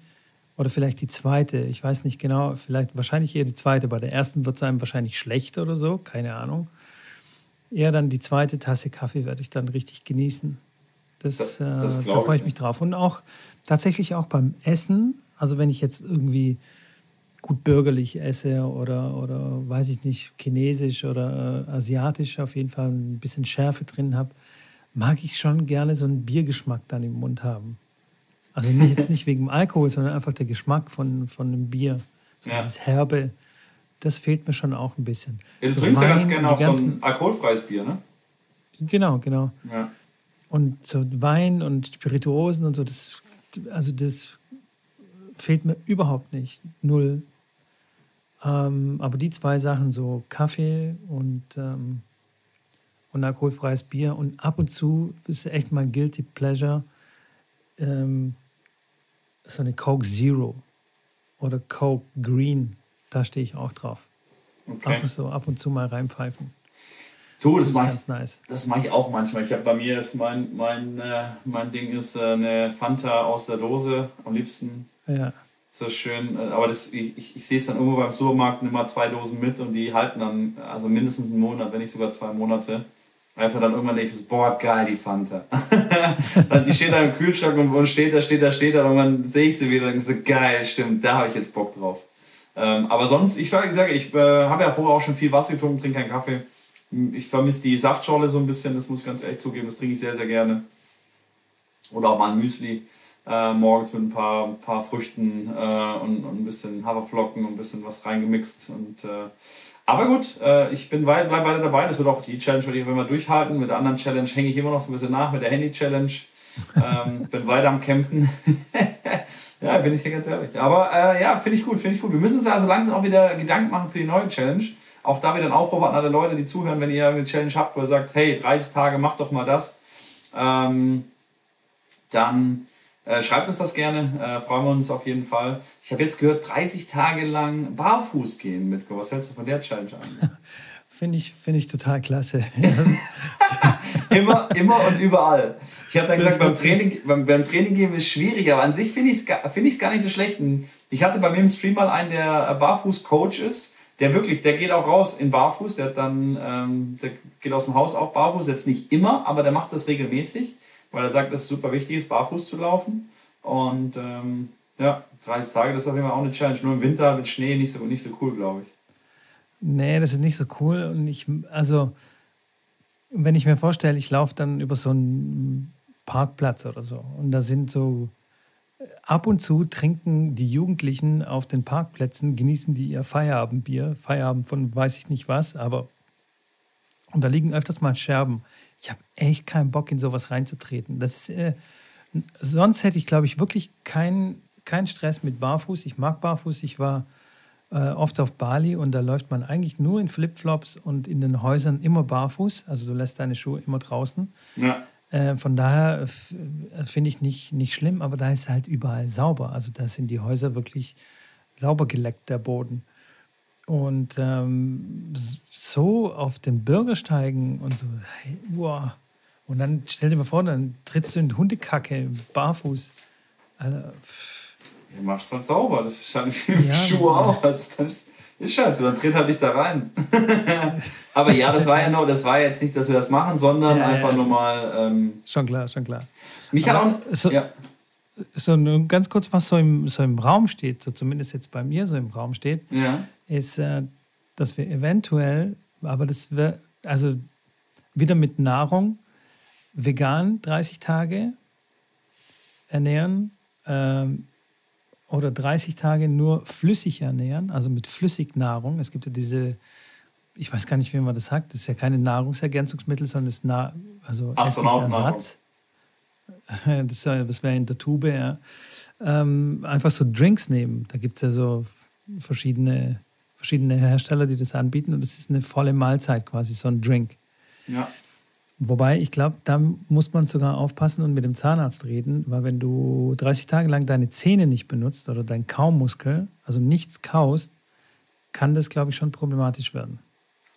Speaker 1: oder vielleicht die zweite, ich weiß nicht genau, vielleicht wahrscheinlich eher die zweite. Bei der ersten wird es einem wahrscheinlich schlecht oder so, keine Ahnung eher dann die zweite Tasse Kaffee werde ich dann richtig genießen. Das, das, das äh, da freue ich mich drauf. Und auch tatsächlich auch beim Essen, also wenn ich jetzt irgendwie gut bürgerlich esse oder, oder weiß ich nicht, chinesisch oder äh, asiatisch auf jeden Fall ein bisschen Schärfe drin habe, mag ich schon gerne so einen Biergeschmack dann im Mund haben. Also nicht, jetzt nicht wegen dem Alkohol, sondern einfach der Geschmack von, von einem Bier. So ja. dieses herbe, das fehlt mir schon auch ein bisschen.
Speaker 2: Du so trinkst Wein, ja ganz gerne auch so ein alkoholfreies Bier, ne?
Speaker 1: Genau, genau.
Speaker 2: Ja.
Speaker 1: Und so Wein und Spirituosen und so, das, also das fehlt mir überhaupt nicht. Null. Ähm, aber die zwei Sachen, so Kaffee und, ähm, und alkoholfreies Bier und ab und zu ist echt mein Guilty Pleasure ähm, so eine Coke Zero oder Coke Green da stehe ich auch drauf. Okay. Einfach so ab und zu mal reinpfeifen.
Speaker 2: Du, das, das mache ich, nice. das mach ich auch manchmal. Ich habe bei mir ist mein, mein, äh, mein Ding ist äh, eine Fanta aus der Dose. Am liebsten.
Speaker 1: Ja.
Speaker 2: So schön. Äh, aber das, ich, ich, ich sehe es dann irgendwo beim Supermarkt, nehme mal zwei Dosen mit und die halten dann also mindestens einen Monat, wenn nicht sogar zwei Monate. Einfach dann irgendwann denke ich, boah, geil, die Fanta. die steht da im Kühlschrank und, und steht da, steht da, steht da und dann sehe ich sie wieder und so, geil, stimmt, da habe ich jetzt Bock drauf. Ähm, aber sonst, ich sage, ich äh, habe ja vorher auch schon viel Wasser getrunken, trinke keinen Kaffee. Ich vermisse die Saftschorle so ein bisschen, das muss ich ganz ehrlich zugeben, das trinke ich sehr, sehr gerne. Oder auch mal ein Müsli äh, morgens mit ein paar, paar Früchten äh, und, und, ein bisschen Haferflocken und ein bisschen was reingemixt. Und, äh, aber gut, äh, ich bin weit, bleib weiter dabei. Das wird auch die Challenge, die wir durchhalten. Mit der anderen Challenge hänge ich immer noch so ein bisschen nach, mit der Handy-Challenge. Ähm, bin weiter am Kämpfen. Ja, bin ich hier ganz ehrlich. Aber äh, ja, finde ich gut, finde ich gut. Wir müssen uns also langsam auch wieder Gedanken machen für die neue Challenge. Auch da wieder ein Aufruf an alle Leute, die zuhören, wenn ihr eine Challenge habt, wo ihr sagt, hey, 30 Tage, macht doch mal das. Ähm, dann äh, schreibt uns das gerne, äh, freuen wir uns auf jeden Fall. Ich habe jetzt gehört, 30 Tage lang barfuß gehen, Mitko. Was hältst du von der Challenge an?
Speaker 1: finde ich, find ich total klasse.
Speaker 2: immer, immer und überall. Ich habe dann gesagt, beim Training, beim, beim Training gehen ist schwierig, aber an sich finde ich es find gar nicht so schlecht. Ich hatte bei mir im Stream mal einen, der Barfuß-Coach ist, der wirklich, der geht auch raus in Barfuß, der hat dann, ähm, der geht aus dem Haus auch barfuß, jetzt nicht immer, aber der macht das regelmäßig, weil er sagt, dass es super wichtig ist, barfuß zu laufen. Und ähm, ja, 30 Tage, das ist auf jeden Fall auch eine Challenge. Nur im Winter mit Schnee nicht so, nicht so cool, glaube ich.
Speaker 1: Nee, das ist nicht so cool. Und ich, also, wenn ich mir vorstelle, ich laufe dann über so einen Parkplatz oder so und da sind so ab und zu trinken die Jugendlichen auf den Parkplätzen, genießen die ihr Feierabendbier, Feierabend von weiß ich nicht was, aber und da liegen öfters mal Scherben. Ich habe echt keinen Bock, in sowas reinzutreten. Das, äh, sonst hätte ich, glaube ich, wirklich keinen kein Stress mit Barfuß. Ich mag Barfuß. Ich war äh, oft auf Bali und da läuft man eigentlich nur in Flipflops und in den Häusern immer barfuß. Also du lässt deine Schuhe immer draußen. Ja. Äh, von daher äh, finde ich nicht, nicht schlimm, aber da ist halt überall sauber. Also da sind die Häuser wirklich sauber geleckt, der Boden. Und ähm, so auf den Bürgersteigen und so, hey, wow. Und dann stell dir mal vor, dann trittst du in Hundekacke barfuß. Also,
Speaker 2: ja, machst halt sauber. Das ist halt wie ja, Schuhe auch. Also das ist halt so, dann tritt halt nicht da rein. Aber ja, das war ja nur, das war jetzt nicht, dass wir das machen, sondern ja, einfach nur mal. Ähm,
Speaker 1: schon klar, schon klar. Mich hat auch. So, ja. So ganz kurz, was so im, so im Raum steht, so zumindest jetzt bei mir so im Raum steht, ja ist, äh, dass wir eventuell, aber das wäre, also wieder mit Nahrung, vegan 30 Tage ernähren ähm, oder 30 Tage nur flüssig ernähren, also mit Flüssignahrung. Es gibt ja diese, ich weiß gar nicht, wie man das sagt, das ist ja keine Nahrungsergänzungsmittel, sondern es ist Na also Essensersatz. Das, das wäre in der Tube, ja. Ähm, einfach so Drinks nehmen. Da gibt es ja so verschiedene verschiedene Hersteller, die das anbieten und das ist eine volle Mahlzeit quasi, so ein Drink. Ja. Wobei, ich glaube, da muss man sogar aufpassen und mit dem Zahnarzt reden, weil wenn du 30 Tage lang deine Zähne nicht benutzt oder dein Kaumuskel, also nichts kaust, kann das, glaube ich, schon problematisch werden.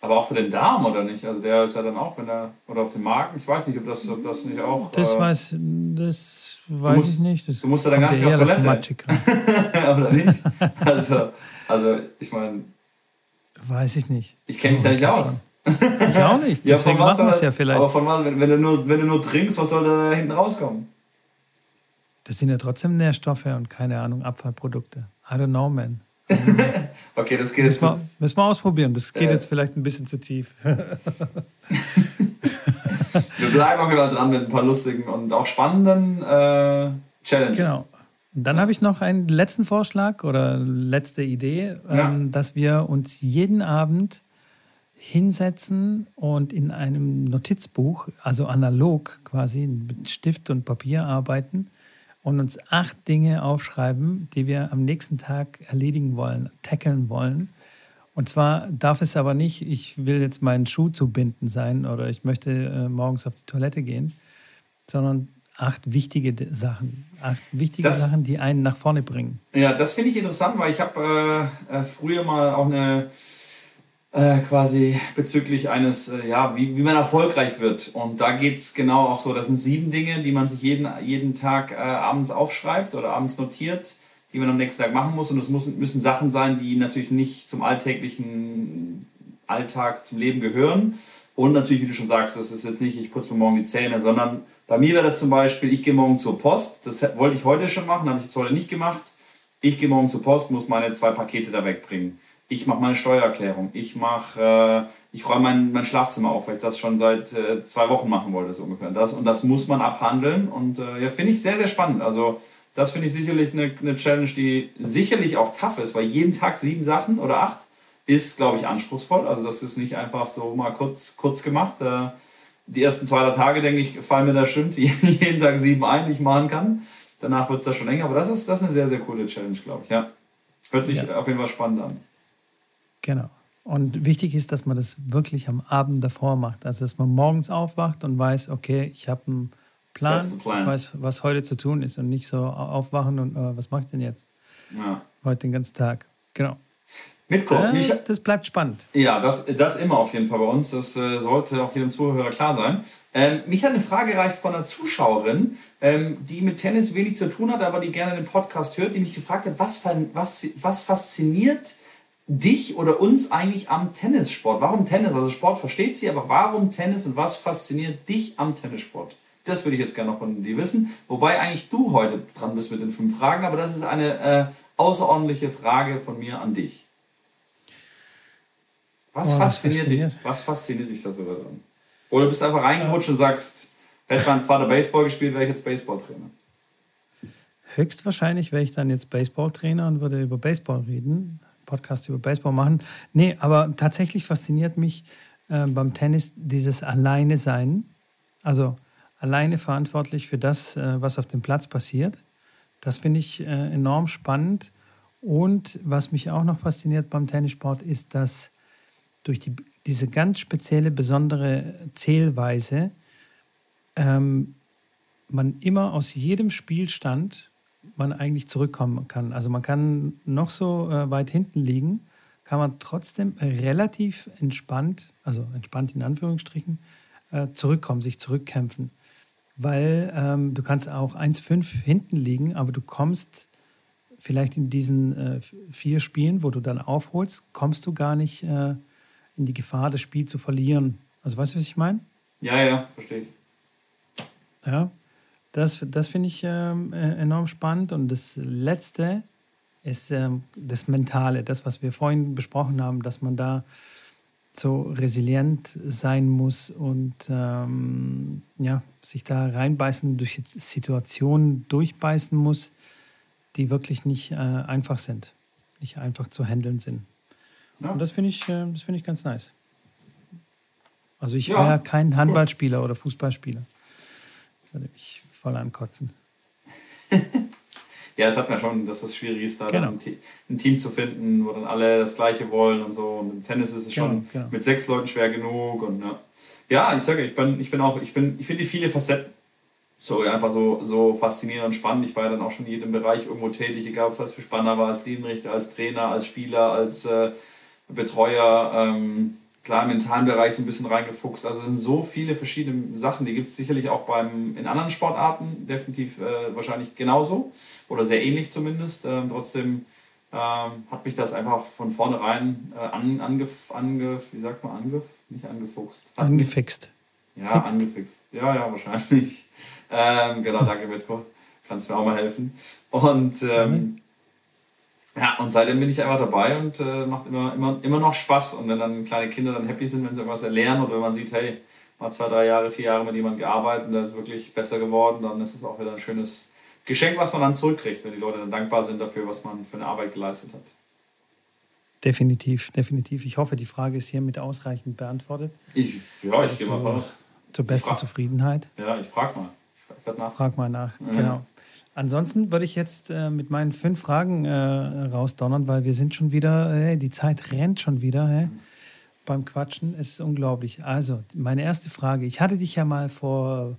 Speaker 2: Aber auch für den Darm, oder nicht? Also der ist ja dann auch, wenn er, oder auf dem Magen, ich weiß nicht, ob das, ob das nicht auch...
Speaker 1: Das
Speaker 2: äh,
Speaker 1: weiß, das weiß musst, ich nicht. Das
Speaker 2: du musst ja dann gar nicht auf Toilette. oder nicht? Also, also ich meine...
Speaker 1: Weiß ich nicht.
Speaker 2: Ich kenne mich da nicht aus. Ich auch nicht. ja, Deswegen machen wir es ja vielleicht. Aber von was, wenn, wenn, du nur, wenn du nur trinkst, was soll da hinten rauskommen?
Speaker 1: Das sind ja trotzdem Nährstoffe und keine Ahnung, Abfallprodukte. I don't know, man. okay, das geht jetzt. Müssen wir, müssen wir ausprobieren. Das geht äh. jetzt vielleicht ein bisschen zu tief. wir
Speaker 2: bleiben auf jeden Fall dran mit ein paar lustigen und auch spannenden äh, Challenges. Genau.
Speaker 1: Dann habe ich noch einen letzten Vorschlag oder letzte Idee, ja. ähm, dass wir uns jeden Abend hinsetzen und in einem Notizbuch, also analog quasi mit Stift und Papier arbeiten und uns acht Dinge aufschreiben, die wir am nächsten Tag erledigen wollen, tackeln wollen. Und zwar darf es aber nicht, ich will jetzt meinen Schuh zubinden sein oder ich möchte äh, morgens auf die Toilette gehen, sondern acht wichtige Sachen. Acht wichtige das, Sachen, die einen nach vorne bringen.
Speaker 2: Ja, das finde ich interessant, weil ich habe äh, äh, früher mal auch eine äh, quasi bezüglich eines, äh, ja, wie, wie man erfolgreich wird. Und da geht es genau auch so, das sind sieben Dinge, die man sich jeden, jeden Tag äh, abends aufschreibt oder abends notiert, die man am nächsten Tag machen muss. Und es müssen, müssen Sachen sein, die natürlich nicht zum alltäglichen Alltag, zum Leben gehören. Und natürlich, wie du schon sagst, das ist jetzt nicht, ich putze mir morgen die Zähne, sondern bei mir wäre das zum Beispiel, ich gehe morgen zur Post. Das wollte ich heute schon machen, habe ich jetzt heute nicht gemacht. Ich gehe morgen zur Post, muss meine zwei Pakete da wegbringen. Ich mache meine Steuererklärung. Ich mache, äh, ich räume mein, mein Schlafzimmer auf, weil ich das schon seit äh, zwei Wochen machen wollte, so ungefähr. Das, und das muss man abhandeln. Und äh, ja, finde ich sehr, sehr spannend. Also, das finde ich sicherlich eine, eine Challenge, die sicherlich auch tough ist, weil jeden Tag sieben Sachen oder acht ist, glaube ich, anspruchsvoll. Also, das ist nicht einfach so mal kurz, kurz gemacht. Äh, die ersten zwei Tage, denke ich, fallen mir da stimmt jeden Tag sieben ein, die ich machen kann. Danach wird es da schon länger, aber das ist, das ist eine sehr, sehr coole Challenge, glaube ich. Ja. Hört sich ja. auf jeden Fall spannend an.
Speaker 1: Genau. Und wichtig ist, dass man das wirklich am Abend davor macht. Also, dass man morgens aufwacht und weiß, okay, ich habe einen Plan, plan, ich weiß, was heute zu tun ist und nicht so aufwachen und uh, was mache ich denn jetzt? Ja. Heute den ganzen Tag. Genau. Mitko, äh, das bleibt spannend.
Speaker 2: Ja, das, das immer auf jeden Fall bei uns. Das äh, sollte auch jedem Zuhörer klar sein. Ähm, mich hat eine Frage erreicht von einer Zuschauerin, ähm, die mit Tennis wenig zu tun hat, aber die gerne den Podcast hört, die mich gefragt hat, was, was, was fasziniert dich oder uns eigentlich am Tennissport? Warum Tennis? Also Sport versteht sie, aber warum Tennis und was fasziniert dich am Tennissport? Das würde ich jetzt gerne noch von dir wissen. Wobei eigentlich du heute dran bist mit den fünf Fragen, aber das ist eine äh, außerordentliche Frage von mir an dich. Was, oh, fasziniert, fasziniert, dich? Was fasziniert dich da so daran? Oder bist du einfach reingerutscht und sagst, hätte mein Vater Baseball gespielt, wäre ich jetzt Baseballtrainer?
Speaker 1: Höchstwahrscheinlich wäre ich dann jetzt Baseballtrainer und würde über Baseball reden, Podcast über Baseball machen. Nee, aber tatsächlich fasziniert mich äh, beim Tennis dieses Alleine sein. Also alleine verantwortlich für das, äh, was auf dem Platz passiert. Das finde ich äh, enorm spannend. Und was mich auch noch fasziniert beim Tennissport ist, dass durch die, diese ganz spezielle, besondere Zählweise ähm, man immer aus jedem Spielstand man eigentlich zurückkommen kann. Also man kann noch so äh, weit hinten liegen, kann man trotzdem relativ entspannt, also entspannt in Anführungsstrichen, äh, zurückkommen, sich zurückkämpfen. Weil ähm, du kannst auch 1-5 hinten liegen, aber du kommst vielleicht in diesen äh, vier Spielen, wo du dann aufholst, kommst du gar nicht äh, in die Gefahr, das Spiel zu verlieren. Also weißt du, was ich meine?
Speaker 2: Ja, ja, verstehe ich.
Speaker 1: Ja, das, das finde ich ähm, äh, enorm spannend. Und das Letzte ist ähm, das Mentale, das, was wir vorhin besprochen haben, dass man da so resilient sein muss und ähm, ja, sich da reinbeißen, durch Situationen durchbeißen muss, die wirklich nicht äh, einfach sind, nicht einfach zu handeln sind. Ja. Und das finde ich, äh, find ich ganz nice. Also ich ja. wäre kein Handballspieler oder Fußballspieler. Ich voll ankotzen.
Speaker 2: ja, das hat man schon, dass das schwierig ist, da genau. ein, ein, Team zu finden, wo dann alle das Gleiche wollen und so. Und im Tennis ist es genau, schon genau. mit sechs Leuten schwer genug. Und ja, ja ich sage, ich bin, ich bin auch, ich bin, ich finde die viele Facetten so einfach so, so faszinierend und spannend. Ich war ja dann auch schon in jedem Bereich irgendwo tätig, egal ob es als Bespanner war, als Linienrichter, als Trainer, als Spieler, als äh, Betreuer, ähm, klar im mentalen Bereich so ein bisschen reingefuchst. Also es sind so viele verschiedene Sachen, die gibt es sicherlich auch beim, in anderen Sportarten, definitiv äh, wahrscheinlich genauso oder sehr ähnlich zumindest. Ähm, trotzdem ähm, hat mich das einfach von vornherein äh, an, angef, angef, wie sagt man, angef, nicht angefuchst. Angefixt. Mich, ja, Fixt. angefixt. Ja, ja, wahrscheinlich. Ähm, genau, danke Mitko. Kannst mir auch mal helfen. Und ähm, ja, und seitdem bin ich einfach dabei und äh, macht immer, immer, immer noch Spaß. Und wenn dann kleine Kinder dann happy sind, wenn sie irgendwas erlernen oder wenn man sieht, hey, mal zwei, drei Jahre, vier Jahre mit jemandem gearbeitet und der ist wirklich besser geworden, dann ist es auch wieder ein schönes Geschenk, was man dann zurückkriegt, wenn die Leute dann dankbar sind dafür, was man für eine Arbeit geleistet hat.
Speaker 1: Definitiv, definitiv. Ich hoffe, die Frage ist hiermit ausreichend beantwortet.
Speaker 2: Ich, ja, ich gehe mal raus.
Speaker 1: Zur besten Zufriedenheit.
Speaker 2: Ja, ich frage mal. Ich
Speaker 1: frag, nach. frag mal nach, mhm. genau. Ansonsten würde ich jetzt äh, mit meinen fünf Fragen äh, rausdonnern, weil wir sind schon wieder, hey, die Zeit rennt schon wieder hey, beim Quatschen. Es ist unglaublich. Also, meine erste Frage. Ich hatte dich ja mal vor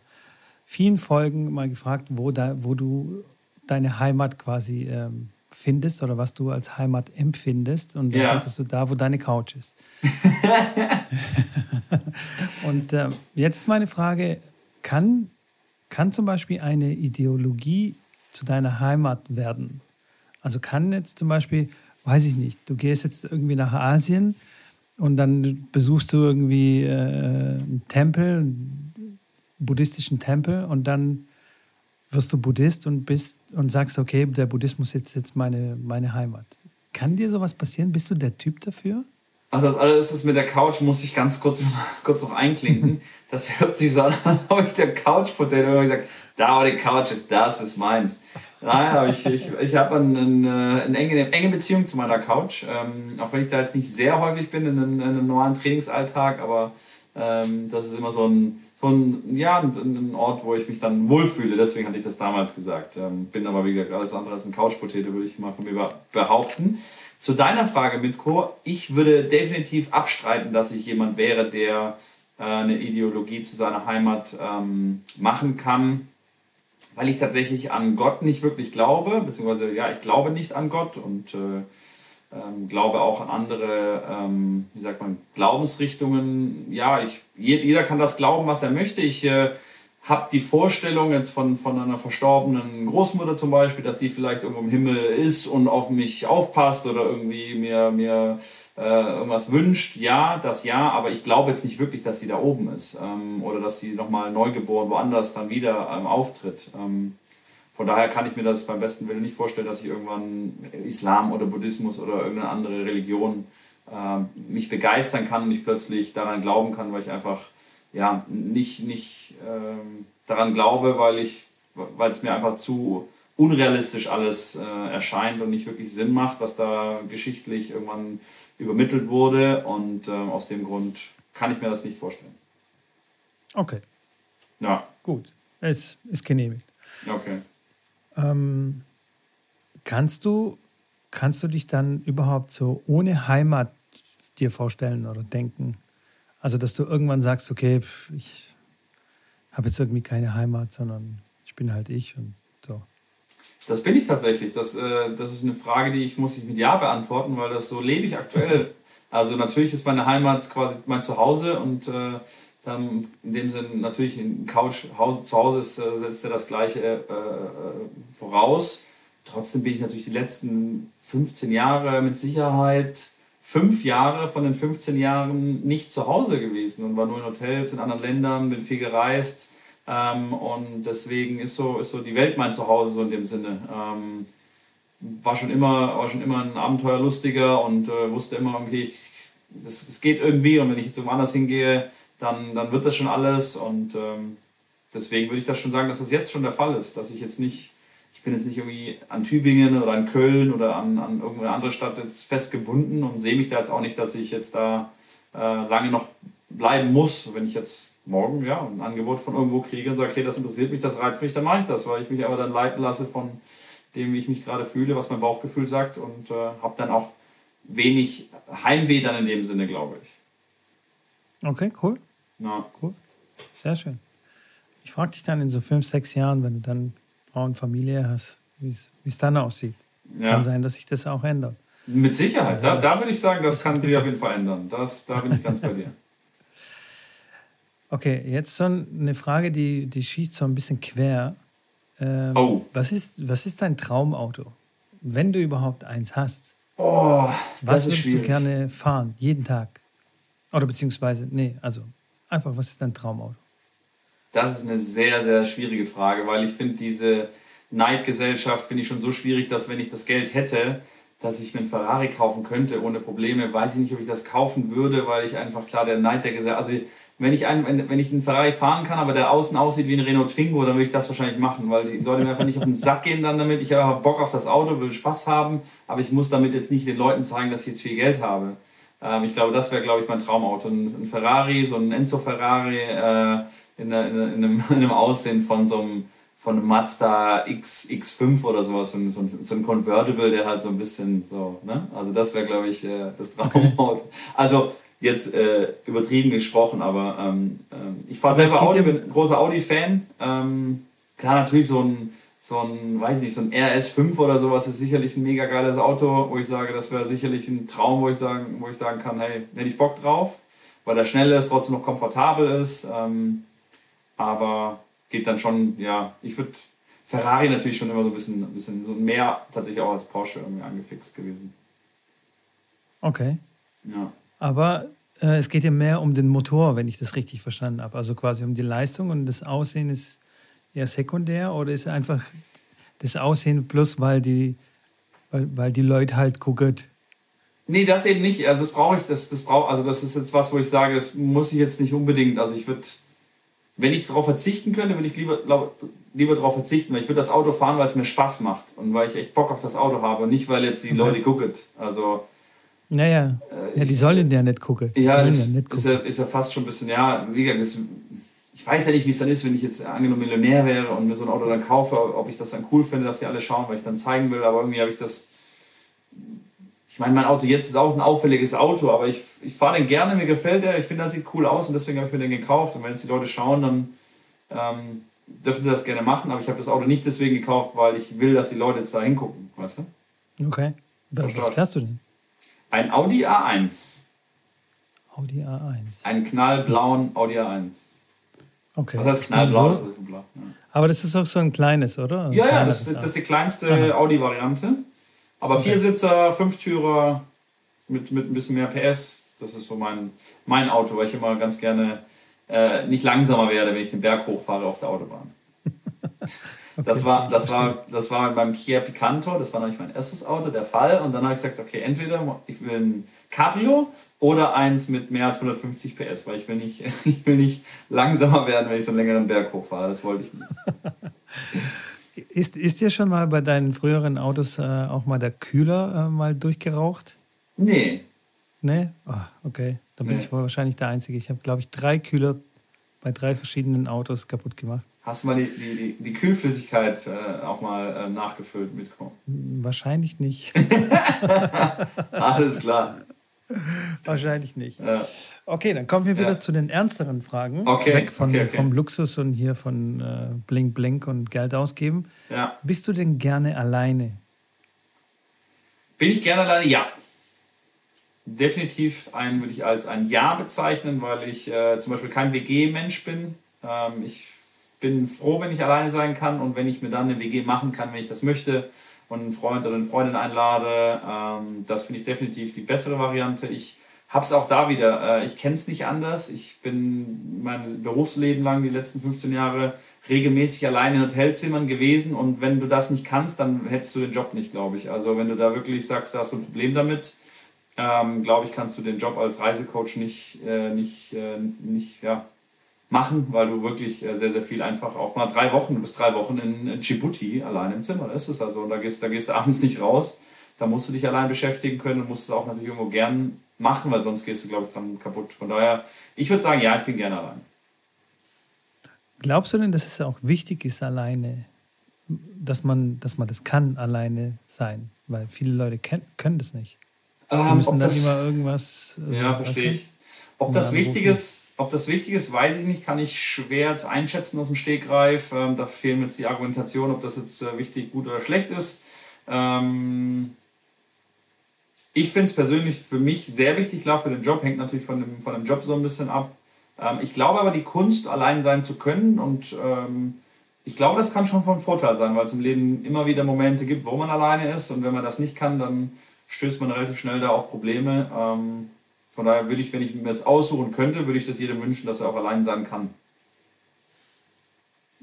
Speaker 1: vielen Folgen mal gefragt, wo, da, wo du deine Heimat quasi ähm, findest oder was du als Heimat empfindest. Und da ja. sagtest du da, wo deine Couch ist. Und äh, jetzt ist meine Frage, kann, kann zum Beispiel eine Ideologie zu deiner Heimat werden. Also kann jetzt zum Beispiel, weiß ich nicht, du gehst jetzt irgendwie nach Asien und dann besuchst du irgendwie äh, einen Tempel, einen buddhistischen Tempel und dann wirst du Buddhist und bist und sagst, okay, der Buddhismus ist jetzt meine, meine Heimat. Kann dir sowas passieren? Bist du der Typ dafür?
Speaker 2: Also als allererstes mit der Couch muss ich ganz kurz, kurz noch einklinken. Das hört sich so an, als ob ich der Couch-Potato gesagt da wo die Couch ist, das ist meins. Nein, aber ich, ich, ich habe eine, eine, eine, enge, eine enge Beziehung zu meiner Couch. Ähm, auch wenn ich da jetzt nicht sehr häufig bin in einem, in einem normalen Trainingsalltag, aber ähm, das ist immer so ein, ein, ja, ein, Ort, wo ich mich dann wohlfühle. Deswegen hatte ich das damals gesagt. Ähm, bin aber, wie gesagt, alles andere als ein Couch-Potato, würde ich mal von mir behaupten. Zu deiner Frage, Mitko, ich würde definitiv abstreiten, dass ich jemand wäre, der äh, eine Ideologie zu seiner Heimat ähm, machen kann, weil ich tatsächlich an Gott nicht wirklich glaube, beziehungsweise ja, ich glaube nicht an Gott und äh, ähm, glaube auch an andere, ähm, wie sagt man, Glaubensrichtungen. Ja, ich, jeder kann das glauben, was er möchte. Ich äh, habe die Vorstellung jetzt von, von einer verstorbenen Großmutter zum Beispiel, dass die vielleicht irgendwo im Himmel ist und auf mich aufpasst oder irgendwie mir, mir äh, irgendwas wünscht. Ja, das ja, aber ich glaube jetzt nicht wirklich, dass sie da oben ist ähm, oder dass sie nochmal neugeboren woanders dann wieder ähm, auftritt. Ähm, von daher kann ich mir das beim besten Willen nicht vorstellen, dass ich irgendwann Islam oder Buddhismus oder irgendeine andere Religion äh, mich begeistern kann und ich plötzlich daran glauben kann, weil ich einfach ja, nicht, nicht ähm, daran glaube, weil ich, weil es mir einfach zu unrealistisch alles äh, erscheint und nicht wirklich Sinn macht, was da geschichtlich irgendwann übermittelt wurde. Und ähm, aus dem Grund kann ich mir das nicht vorstellen.
Speaker 1: Okay.
Speaker 2: Ja.
Speaker 1: Gut. Es ist genehmigt.
Speaker 2: Okay.
Speaker 1: Ähm, kannst du, kannst du dich dann überhaupt so ohne Heimat dir vorstellen oder denken? Also, dass du irgendwann sagst, okay, ich habe jetzt irgendwie keine Heimat, sondern ich bin halt ich und so.
Speaker 2: Das bin ich tatsächlich. Das, äh, das ist eine Frage, die ich muss ich mit Ja beantworten, weil das so lebe ich aktuell. Also natürlich ist meine Heimat quasi mein Zuhause und äh, dann in dem Sinn natürlich ein Couch Hause, zu Hause ist, äh, setzt er das Gleiche äh, äh, voraus. Trotzdem bin ich natürlich die letzten 15 Jahre mit Sicherheit fünf Jahre von den 15 Jahren nicht zu Hause gewesen und war nur in Hotels in anderen Ländern, bin viel gereist. Ähm, und deswegen ist so, ist so die Welt mein Zuhause, so in dem Sinne. Ähm, war, schon immer, war schon immer ein Abenteuerlustiger und äh, wusste immer, okay, das geht irgendwie und wenn ich jetzt irgendwo anders hingehe, dann, dann wird das schon alles. Und ähm, deswegen würde ich das schon sagen, dass das jetzt schon der Fall ist, dass ich jetzt nicht ich bin jetzt nicht irgendwie an Tübingen oder an Köln oder an, an irgendeine andere Stadt jetzt festgebunden und sehe mich da jetzt auch nicht, dass ich jetzt da äh, lange noch bleiben muss. Wenn ich jetzt morgen ja, ein Angebot von irgendwo kriege und sage, okay, das interessiert mich, das reizt mich, dann mache ich das, weil ich mich aber dann leiten lasse von dem, wie ich mich gerade fühle, was mein Bauchgefühl sagt und äh, habe dann auch wenig Heimweh dann in dem Sinne, glaube ich.
Speaker 1: Okay, cool.
Speaker 2: Ja.
Speaker 1: Cool. Sehr schön. Ich frage dich dann in so fünf, sechs Jahren, wenn du dann Frau und Familie hast, wie es dann aussieht. Ja. Kann sein, dass sich das auch ändert.
Speaker 2: Mit Sicherheit. Also da, da würde ich sagen, das, kann sich auf jeden Fall ändern. Das, da bin ich ganz bei dir.
Speaker 1: Okay, jetzt so eine Frage, die, die schießt so ein bisschen quer. Ähm,
Speaker 2: oh.
Speaker 1: Was ist, was ist dein Traumauto? Wenn du überhaupt eins hast.
Speaker 2: Oh,
Speaker 1: was würdest du gerne fahren? Jeden Tag? Oder beziehungsweise, nee, also einfach, was ist dein Traumauto?
Speaker 2: Das ist eine sehr, sehr schwierige Frage, weil ich finde, diese Neidgesellschaft finde ich schon so schwierig, dass wenn ich das Geld hätte, dass ich mir einen Ferrari kaufen könnte ohne Probleme, weiß ich nicht, ob ich das kaufen würde, weil ich einfach klar der Neid der Gesellschaft, also wenn ich, einen, wenn, wenn ich einen Ferrari fahren kann, aber der außen aussieht wie ein Renault Twingo, dann würde ich das wahrscheinlich machen, weil die Leute mir einfach nicht auf den Sack gehen dann damit. Ich habe Bock auf das Auto, will Spaß haben, aber ich muss damit jetzt nicht den Leuten zeigen, dass ich jetzt viel Geld habe. Ähm, ich glaube, das wäre, glaube ich, mein Traumauto. Ein, ein, Ferrari, so ein Enzo Ferrari äh, in, in, in, einem, in, einem, Aussehen von so einem, von einem Mazda X, X5 oder sowas, so ein, so ein Convertible, der halt so ein bisschen so, ne? Also das wäre, glaube ich, äh, das Traumauto. Okay. Also jetzt äh, übertrieben gesprochen, aber ähm, ähm ich fahre selber Audi, bin großer Audi-Fan. Ähm, klar, natürlich so ein so ein, weiß nicht, so ein RS5 oder sowas ist sicherlich ein mega geiles Auto, wo ich sage, das wäre sicherlich ein Traum, wo ich sagen, wo ich sagen kann, hey, hätte ich Bock drauf, weil der schnell ist, trotzdem noch komfortabel ist. Ähm, aber geht dann schon, ja, ich würde Ferrari natürlich schon immer so ein bisschen, ein bisschen so mehr tatsächlich auch als Porsche irgendwie angefixt gewesen.
Speaker 1: Okay.
Speaker 2: Ja.
Speaker 1: Aber äh, es geht ja mehr um den Motor, wenn ich das richtig verstanden habe. Also quasi um die Leistung und das Aussehen ist eher sekundär oder ist einfach das Aussehen plus, weil die, weil, weil die Leute halt gucken?
Speaker 2: Nee, das eben nicht. Also das brauche ich, das, das brauche, also das ist jetzt was, wo ich sage, das muss ich jetzt nicht unbedingt. Also ich würde, wenn ich darauf verzichten könnte, würde ich lieber, lieber darauf verzichten, weil ich würde das Auto fahren, weil es mir Spaß macht und weil ich echt Bock auf das Auto habe und nicht, weil jetzt die okay. Leute gucken. Also
Speaker 1: naja, äh, ja, die sollen ja nicht gucken.
Speaker 2: Ja, das ja nicht gucken. Ist, ja, ist ja fast schon ein bisschen, ja, wie gesagt, das ich weiß ja nicht, wie es dann ist, wenn ich jetzt angenommen Millionär wäre und mir so ein Auto dann kaufe, ob ich das dann cool finde, dass die alle schauen, weil ich dann zeigen will, aber irgendwie habe ich das. Ich meine, mein Auto jetzt ist auch ein auffälliges Auto, aber ich, ich fahre den gerne, mir gefällt der, ich finde, das sieht cool aus und deswegen habe ich mir den gekauft. Und wenn jetzt die Leute schauen, dann ähm, dürfen sie das gerne machen, aber ich habe das Auto nicht deswegen gekauft, weil ich will, dass die Leute jetzt da hingucken, weißt du?
Speaker 1: Okay. Was fährst du denn?
Speaker 2: Ein Audi A1.
Speaker 1: Audi A1.
Speaker 2: Einen knallblauen Audi A1. Okay. Was heißt knallblau? So, das ist
Speaker 1: ein Blau. Ja. Aber das ist auch so ein kleines, oder? Ein
Speaker 2: ja, ja, das, das, ist die kleinste Audi-Variante. Aber okay. Viersitzer, Fünftürer mit, mit ein bisschen mehr PS. Das ist so mein, mein Auto, weil ich immer ganz gerne äh, nicht langsamer werde, wenn ich den Berg hochfahre auf der Autobahn. Okay, das, war, das, war, das war beim Kia Picanto, das war nämlich mein erstes Auto, der Fall. Und dann habe ich gesagt, okay, entweder ich will ein Cabrio oder eins mit mehr als 150 PS, weil ich will nicht, ich will nicht langsamer werden, wenn ich so einen längeren Berg hochfahre. Das wollte ich nicht.
Speaker 1: ist, ist dir schon mal bei deinen früheren Autos äh, auch mal der Kühler äh, mal durchgeraucht?
Speaker 2: Nee.
Speaker 1: Nee? Oh, okay. Dann bin nee. ich wahrscheinlich der Einzige. Ich habe, glaube ich, drei Kühler bei drei verschiedenen Autos kaputt gemacht.
Speaker 2: Hast du mal die, die, die Kühlflüssigkeit äh, auch mal äh, nachgefüllt mit
Speaker 1: Wahrscheinlich nicht.
Speaker 2: Alles klar.
Speaker 1: Wahrscheinlich nicht. Ja. Okay, dann kommen wir wieder ja. zu den ernsteren Fragen. Okay. Weg von, okay, okay. vom Luxus und hier von äh, Blink Blink und Geld ausgeben. Ja. Bist du denn gerne alleine?
Speaker 2: Bin ich gerne alleine? Ja. Definitiv ein, würde ich als ein Ja bezeichnen, weil ich äh, zum Beispiel kein WG-Mensch bin. Ähm, ich bin froh, wenn ich alleine sein kann und wenn ich mir dann eine WG machen kann, wenn ich das möchte und einen Freund oder eine Freundin einlade. Ähm, das finde ich definitiv die bessere Variante. Ich habe es auch da wieder. Äh, ich kenne es nicht anders. Ich bin mein Berufsleben lang, die letzten 15 Jahre, regelmäßig allein in Hotelzimmern gewesen und wenn du das nicht kannst, dann hättest du den Job nicht, glaube ich. Also wenn du da wirklich sagst, da hast du ein Problem damit, ähm, glaube ich, kannst du den Job als Reisecoach nicht, äh, nicht, äh, nicht ja, machen, weil du wirklich äh, sehr, sehr viel einfach auch mal drei Wochen, du bist drei Wochen in Djibouti allein im Zimmer. Das ist es also. Und da gehst, da gehst du abends nicht raus. Da musst du dich allein beschäftigen können und musst es auch natürlich irgendwo gern machen, weil sonst gehst du, glaube ich, dann kaputt. Von daher, ich würde sagen, ja, ich bin gerne allein.
Speaker 1: Glaubst du denn, dass es auch wichtig ist, alleine, dass man, dass man das kann, alleine sein? Weil viele Leute können, können das nicht. Die ähm, müssen dann
Speaker 2: das, immer irgendwas. Also, ja, verstehe ich. Ob das wichtig ist, ob das wichtig ist, weiß ich nicht, kann ich schwer jetzt einschätzen aus dem Stegreif. Ähm, da fehlen mir jetzt die Argumentation, ob das jetzt äh, wichtig, gut oder schlecht ist. Ähm, ich finde es persönlich für mich sehr wichtig, klar, für den Job hängt natürlich von dem, von dem Job so ein bisschen ab. Ähm, ich glaube aber, die Kunst, allein sein zu können und ähm, ich glaube, das kann schon von Vorteil sein, weil es im Leben immer wieder Momente gibt, wo man alleine ist und wenn man das nicht kann, dann stößt man relativ schnell da auf Probleme. Von daher würde ich, wenn ich mir das aussuchen könnte, würde ich das jedem wünschen, dass er auch allein sein kann.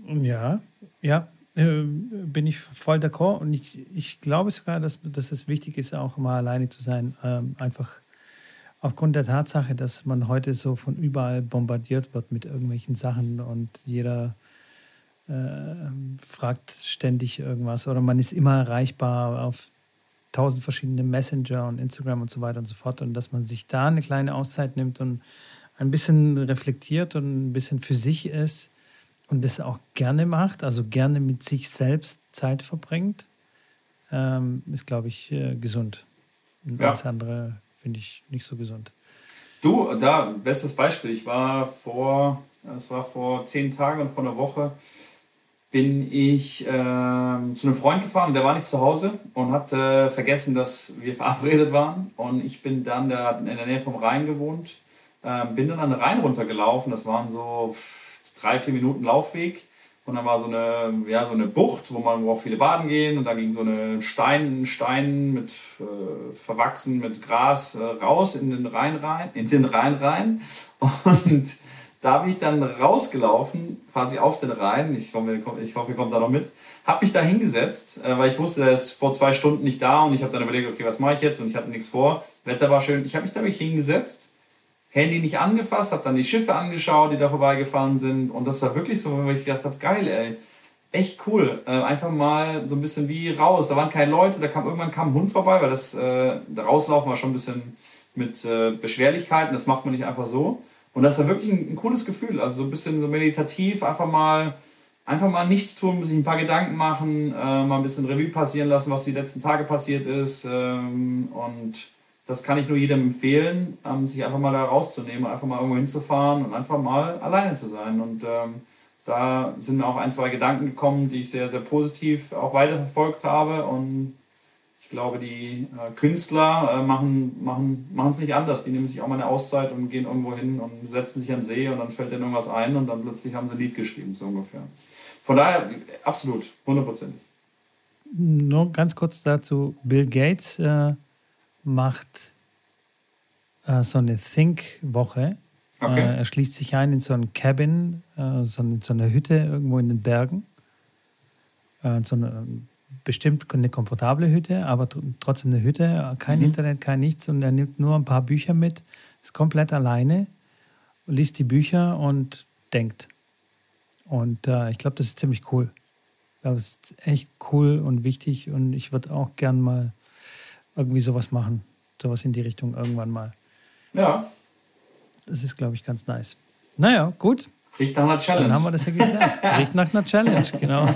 Speaker 1: Ja, ja, äh, bin ich voll d'accord. Und ich, ich glaube sogar, dass, dass es wichtig ist, auch mal alleine zu sein. Ähm, einfach aufgrund der Tatsache, dass man heute so von überall bombardiert wird mit irgendwelchen Sachen und jeder äh, fragt ständig irgendwas oder man ist immer erreichbar auf tausend verschiedene Messenger und Instagram und so weiter und so fort. Und dass man sich da eine kleine Auszeit nimmt und ein bisschen reflektiert und ein bisschen für sich ist und das auch gerne macht, also gerne mit sich selbst Zeit verbringt, ähm, ist, glaube ich, äh, gesund. Und ja. alles andere finde ich nicht so gesund.
Speaker 2: Du, da, bestes Beispiel. Ich war vor, es war vor zehn Tagen und vor einer Woche bin ich äh, zu einem Freund gefahren, der war nicht zu Hause und hat äh, vergessen, dass wir verabredet waren. Und ich bin dann, der hat in der Nähe vom Rhein gewohnt, äh, bin dann an den Rhein runtergelaufen. Das waren so drei, vier Minuten Laufweg. Und dann war so eine, ja, so eine Bucht, wo man wo auch viele baden gehen. Und da ging so eine Stein, Stein mit äh, verwachsen mit Gras äh, raus in den Rhein rein, in den Rhein rein. Und da bin ich dann rausgelaufen, quasi auf den Rhein. Ich hoffe, ich hoffe ihr kommt da noch mit. Hab mich da hingesetzt, äh, weil ich wusste, er ist vor zwei Stunden nicht da und ich habe dann überlegt, okay, was mache ich jetzt? Und ich hatte nichts vor. Wetter war schön. Ich habe mich da mich hingesetzt, Handy nicht angefasst, habe dann die Schiffe angeschaut, die da vorbeigefahren sind. Und das war wirklich so, wo ich gedacht habe, geil, ey. Echt cool. Äh, einfach mal so ein bisschen wie raus. Da waren keine Leute, da kam irgendwann kam ein Hund vorbei, weil das äh, rauslaufen war schon ein bisschen mit äh, Beschwerlichkeiten. Das macht man nicht einfach so. Und das war wirklich ein, ein, cooles Gefühl. Also so ein bisschen so meditativ, einfach mal, einfach mal nichts tun, sich ein paar Gedanken machen, äh, mal ein bisschen Revue passieren lassen, was die letzten Tage passiert ist. Ähm, und das kann ich nur jedem empfehlen, ähm, sich einfach mal da rauszunehmen, einfach mal irgendwo hinzufahren und einfach mal alleine zu sein. Und ähm, da sind mir auch ein, zwei Gedanken gekommen, die ich sehr, sehr positiv auch weiterverfolgt habe. Und ich glaube, die äh, Künstler äh, machen es nicht anders. Die nehmen sich auch mal eine Auszeit und gehen irgendwo hin und setzen sich an den See und dann fällt denen irgendwas ein und dann plötzlich haben sie ein Lied geschrieben, so ungefähr. Von daher absolut, hundertprozentig.
Speaker 1: Nur ganz kurz dazu: Bill Gates äh, macht äh, so eine Think-Woche. Okay. Äh, er schließt sich ein in so ein Cabin, äh, so, in so eine Hütte irgendwo in den Bergen. so eine bestimmt eine komfortable Hütte, aber trotzdem eine Hütte, kein mhm. Internet, kein nichts und er nimmt nur ein paar Bücher mit, ist komplett alleine, liest die Bücher und denkt. Und äh, ich glaube, das ist ziemlich cool. Ich glaube, es ist echt cool und wichtig und ich würde auch gern mal irgendwie sowas machen, sowas in die Richtung irgendwann mal. Ja. Das ist, glaube ich, ganz nice. Naja, gut. Riecht nach einer Challenge. Dann haben wir das ja gesagt. Riecht nach einer Challenge, genau.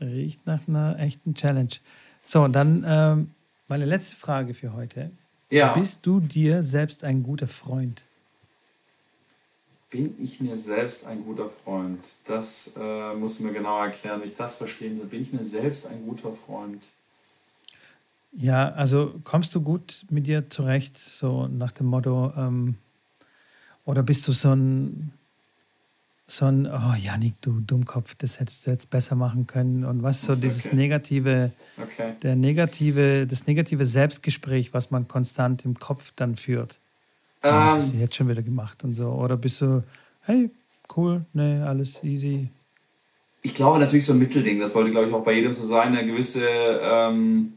Speaker 1: Riecht nach einer echten Challenge. So, und dann ähm, meine letzte Frage für heute. Ja. Bist du dir selbst ein guter Freund?
Speaker 2: Bin ich mir selbst ein guter Freund? Das äh, muss mir genau erklären, wie ich das verstehen soll. Bin ich mir selbst ein guter Freund?
Speaker 1: Ja, also kommst du gut mit dir zurecht, so nach dem Motto, ähm, oder bist du so ein so ein, oh Janik, du Dummkopf, das hättest du jetzt besser machen können. Und was so dieses okay. negative, okay. der negative, das negative Selbstgespräch, was man konstant im Kopf dann führt. So, um, was hast du ähm. jetzt schon wieder gemacht und so? Oder bist du, hey, cool, ne, alles easy.
Speaker 2: Ich glaube natürlich so ein Mittelding, das sollte, glaube ich, auch bei jedem so sein, eine gewisse ähm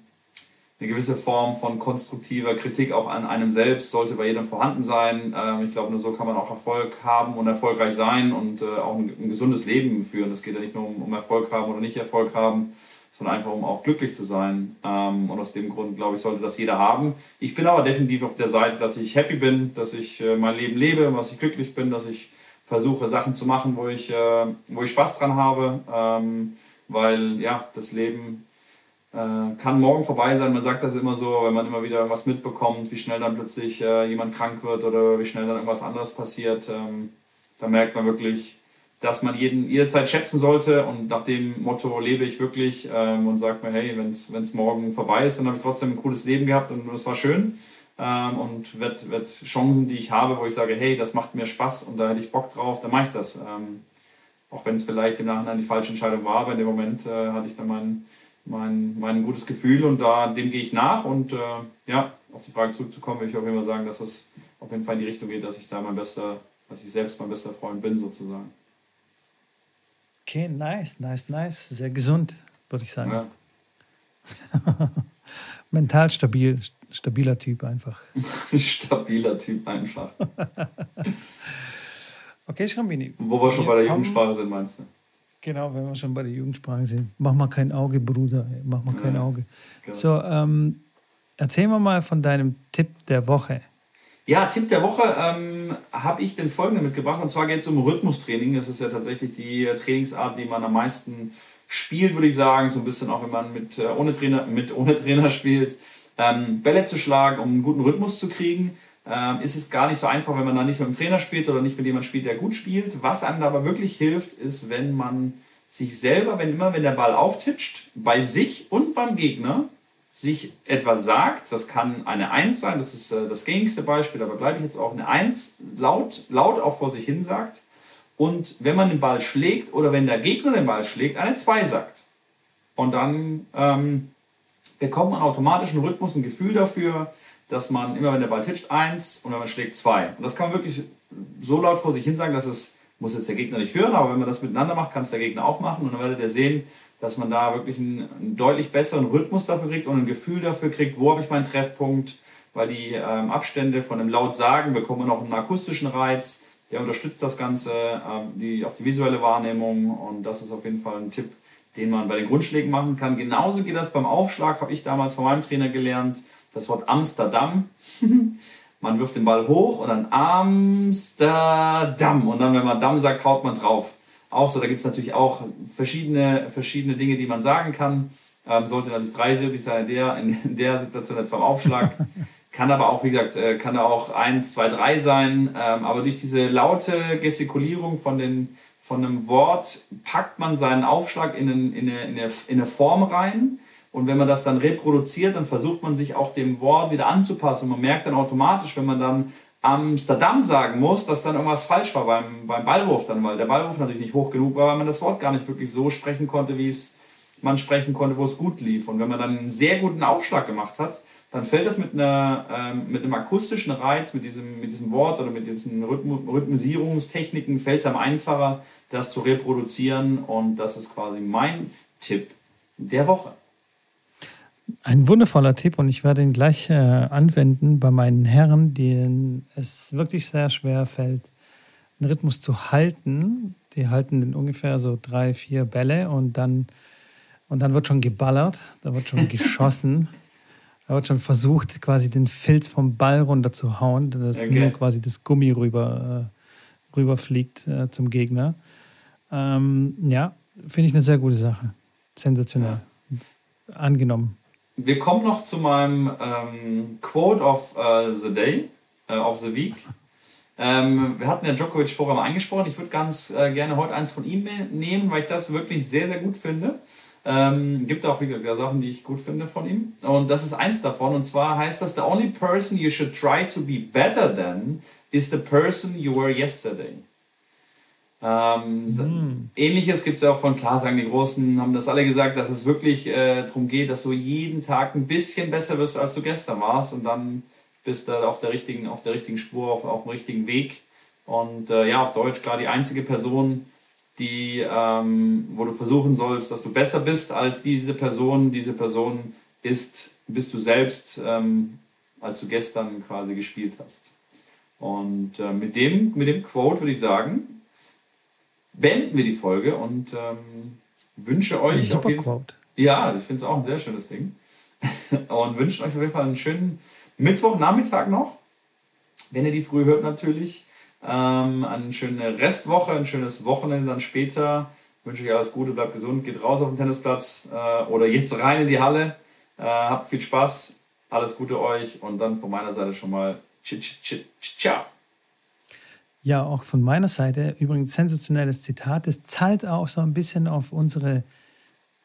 Speaker 2: eine gewisse Form von konstruktiver Kritik auch an einem selbst sollte bei jedem vorhanden sein. Ähm, ich glaube, nur so kann man auch Erfolg haben und erfolgreich sein und äh, auch ein, gesundes Leben führen. Es geht ja nicht nur um, Erfolg haben oder nicht Erfolg haben, sondern einfach um auch glücklich zu sein. Ähm, und aus dem Grund, glaube ich, sollte das jeder haben. Ich bin aber definitiv auf der Seite, dass ich happy bin, dass ich äh, mein Leben lebe, dass ich glücklich bin, dass ich versuche, Sachen zu machen, wo ich, äh, wo ich Spaß dran habe. Ähm, weil ja, das Leben kann morgen vorbei sein. Man sagt das immer so, wenn man immer wieder irgendwas mitbekommt, wie schnell dann plötzlich äh, jemand krank wird oder wie schnell dann irgendwas anderes passiert. Ähm, da merkt man wirklich, dass man jeden, jederzeit schätzen sollte und nach dem Motto lebe ich wirklich ähm, und sagt mir, hey, wenn es morgen vorbei ist, dann habe ich trotzdem ein cooles Leben gehabt und es war schön. Ähm, und wird, wird Chancen, die ich habe, wo ich sage, hey, das macht mir Spaß und da hätte ich Bock drauf, dann mache ich das. Auch wenn es vielleicht im Nachhinein die falsche Entscheidung war, aber in dem Moment äh, hatte ich dann meinen mein, mein gutes Gefühl und da, dem gehe ich nach. Und äh, ja, auf die Frage zurückzukommen, würde ich auf jeden Fall sagen, dass es auf jeden Fall in die Richtung geht, dass ich da mein bester, dass ich selbst mein bester Freund bin, sozusagen.
Speaker 1: Okay, nice, nice, nice. Sehr gesund, würde ich sagen. Ja. Mental stabil, stabiler Typ einfach.
Speaker 2: stabiler Typ einfach.
Speaker 1: okay, Schrambini.
Speaker 2: Wo wir schon bei der Jugendsprache sind, meinst du?
Speaker 1: Genau, wenn wir schon bei der Jugendsprache sind. Mach mal kein Auge, Bruder. Mach mal kein Auge. Genau. So, ähm, erzähl mir mal von deinem Tipp der Woche.
Speaker 2: Ja, Tipp der Woche ähm, habe ich den folgenden mitgebracht. Und zwar geht es um Rhythmustraining. Das ist ja tatsächlich die Trainingsart, die man am meisten spielt, würde ich sagen. So ein bisschen auch, wenn man mit, äh, ohne, Trainer, mit ohne Trainer spielt. Ähm, Bälle zu schlagen, um einen guten Rhythmus zu kriegen ähm, ist es gar nicht so einfach, wenn man dann nicht mit dem Trainer spielt oder nicht mit jemandem spielt, der gut spielt. Was einem aber wirklich hilft, ist, wenn man sich selber, wenn immer, wenn der Ball auftitscht, bei sich und beim Gegner sich etwas sagt, das kann eine Eins sein, das ist äh, das gängigste Beispiel, aber bleibe ich jetzt auch eine Eins laut, laut auch vor sich hin sagt. Und wenn man den Ball schlägt oder wenn der Gegner den Ball schlägt, eine Zwei sagt. Und dann ähm, bekommt man automatisch einen Rhythmus, ein Gefühl dafür, dass man immer, wenn der Ball titscht, eins und wenn man schlägt, zwei. Und das kann man wirklich so laut vor sich hin sagen, dass es, muss jetzt der Gegner nicht hören, aber wenn man das miteinander macht, kann es der Gegner auch machen. Und dann werdet ihr sehen, dass man da wirklich einen, einen deutlich besseren Rhythmus dafür kriegt und ein Gefühl dafür kriegt, wo habe ich meinen Treffpunkt, weil die ähm, Abstände von dem laut Sagen bekommen noch einen akustischen Reiz, der unterstützt das Ganze, ähm, die, auch die visuelle Wahrnehmung und das ist auf jeden Fall ein Tipp, den man bei den Grundschlägen machen kann. Genauso geht das beim Aufschlag, habe ich damals von meinem Trainer gelernt das Wort Amsterdam. man wirft den Ball hoch und dann Amsterdam. Und dann, wenn man Damm sagt, haut man drauf. Auch so, da gibt es natürlich auch verschiedene, verschiedene Dinge, die man sagen kann. Ähm, sollte natürlich dreisilbig sein in der, in der Situation jetzt beim Aufschlag. Kann aber auch, wie gesagt, äh, kann da auch 1, 2, 3 sein. Ähm, aber durch diese laute Gestikulierung von, den, von einem Wort packt man seinen Aufschlag in, in, eine, in, eine, in eine Form rein Und wenn man das dann reproduziert, dann versucht man sich auch dem Wort wieder anzupassen. Und man merkt dann automatisch, wenn man dann Amsterdam sagen muss, dass dann irgendwas falsch war beim, beim Ballwurf dann, weil der Ballwurf natürlich nicht hoch genug war, weil man das Wort gar nicht wirklich so sprechen konnte, wie es man sprechen konnte, wo es gut lief. Und wenn man dann einen sehr guten Aufschlag gemacht hat, dann fällt es mit, einer, ähm, mit einem akustischen Reiz, mit diesem, mit diesem Wort oder mit diesen Rhythm Rhythmisierungstechniken, fällt es einem einfacher, das zu reproduzieren. Und das ist quasi mein Tipp der Woche.
Speaker 1: Ein wundervoller Tipp und ich werde ihn gleich äh, anwenden bei meinen Herren, denen es wirklich sehr schwer fällt, einen Rhythmus zu halten. Die halten den ungefähr so drei, vier Bälle und dann, und dann wird schon geballert, da wird schon geschossen. Da wird schon versucht, quasi den Filz vom Ball runter zu hauen, dass okay. nur quasi das Gummi rüber, äh, rüberfliegt äh, zum Gegner. Ähm, ja, finde ich eine sehr gute Sache. Sensationell. Ja. Angenommen.
Speaker 2: Wir kommen noch zu meinem ähm, Quote of uh, the Day, uh, of the Week. Ähm, wir hatten ja Djokovic vorher mal angesprochen. Ich würde ganz äh, gerne heute eins von ihm nehmen, weil ich das wirklich sehr, sehr gut finde. Ähm, gibt auch wieder Sachen, die ich gut finde von ihm. Und das ist eins davon. Und zwar heißt das: The only person you should try to be better than is the person you were yesterday. Ähm, mhm. Ähnliches gibt es ja auch von, klar sagen die Großen, haben das alle gesagt, dass es wirklich äh, darum geht, dass du jeden Tag ein bisschen besser wirst, als du gestern warst und dann bist du auf der richtigen, auf der richtigen Spur, auf, auf dem richtigen Weg. Und äh, ja, auf Deutsch klar die einzige Person, die, ähm, wo du versuchen sollst, dass du besser bist als diese Person. Diese Person ist, bist du selbst, ähm, als du gestern quasi gespielt hast. Und äh, mit, dem, mit dem Quote würde ich sagen, beenden wir die Folge und ähm, wünsche euch Super auf jeden Fall. Ja, ich finde es auch ein sehr schönes Ding. und wünsche euch auf jeden Fall einen schönen Mittwochnachmittag noch, wenn ihr die früh hört natürlich. Ähm, eine schöne Restwoche, ein schönes Wochenende dann später. Wünsche euch alles Gute, bleibt gesund, geht raus auf den Tennisplatz äh, oder jetzt rein in die Halle. Äh, habt viel Spaß, alles Gute euch und dann von meiner Seite schon mal ciao.
Speaker 1: Ja, auch von meiner Seite übrigens sensationelles Zitat. Es zahlt auch so ein bisschen auf unsere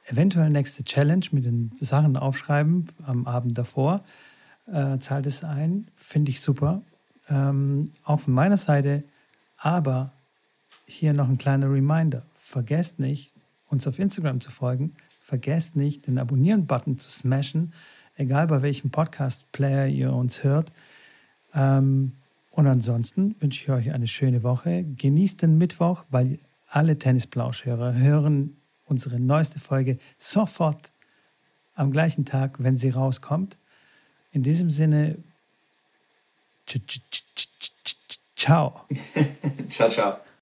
Speaker 1: eventuell nächste Challenge mit den Sachen aufschreiben am Abend davor. Äh, zahlt es ein, finde ich super. Ähm, auch von meiner Seite. Aber hier noch ein kleiner Reminder. Vergesst nicht, uns auf Instagram zu folgen. Vergesst nicht, den Abonnieren-Button zu smashen, egal bei welchem Podcast-Player ihr uns hört. Ähm, und ansonsten wünsche ich euch eine schöne Woche. Genießt den Mittwoch, weil alle Tennisplauschhörer hören unsere neueste Folge sofort am gleichen Tag, wenn sie rauskommt. In diesem Sinne, ciao.
Speaker 2: ciao, ciao.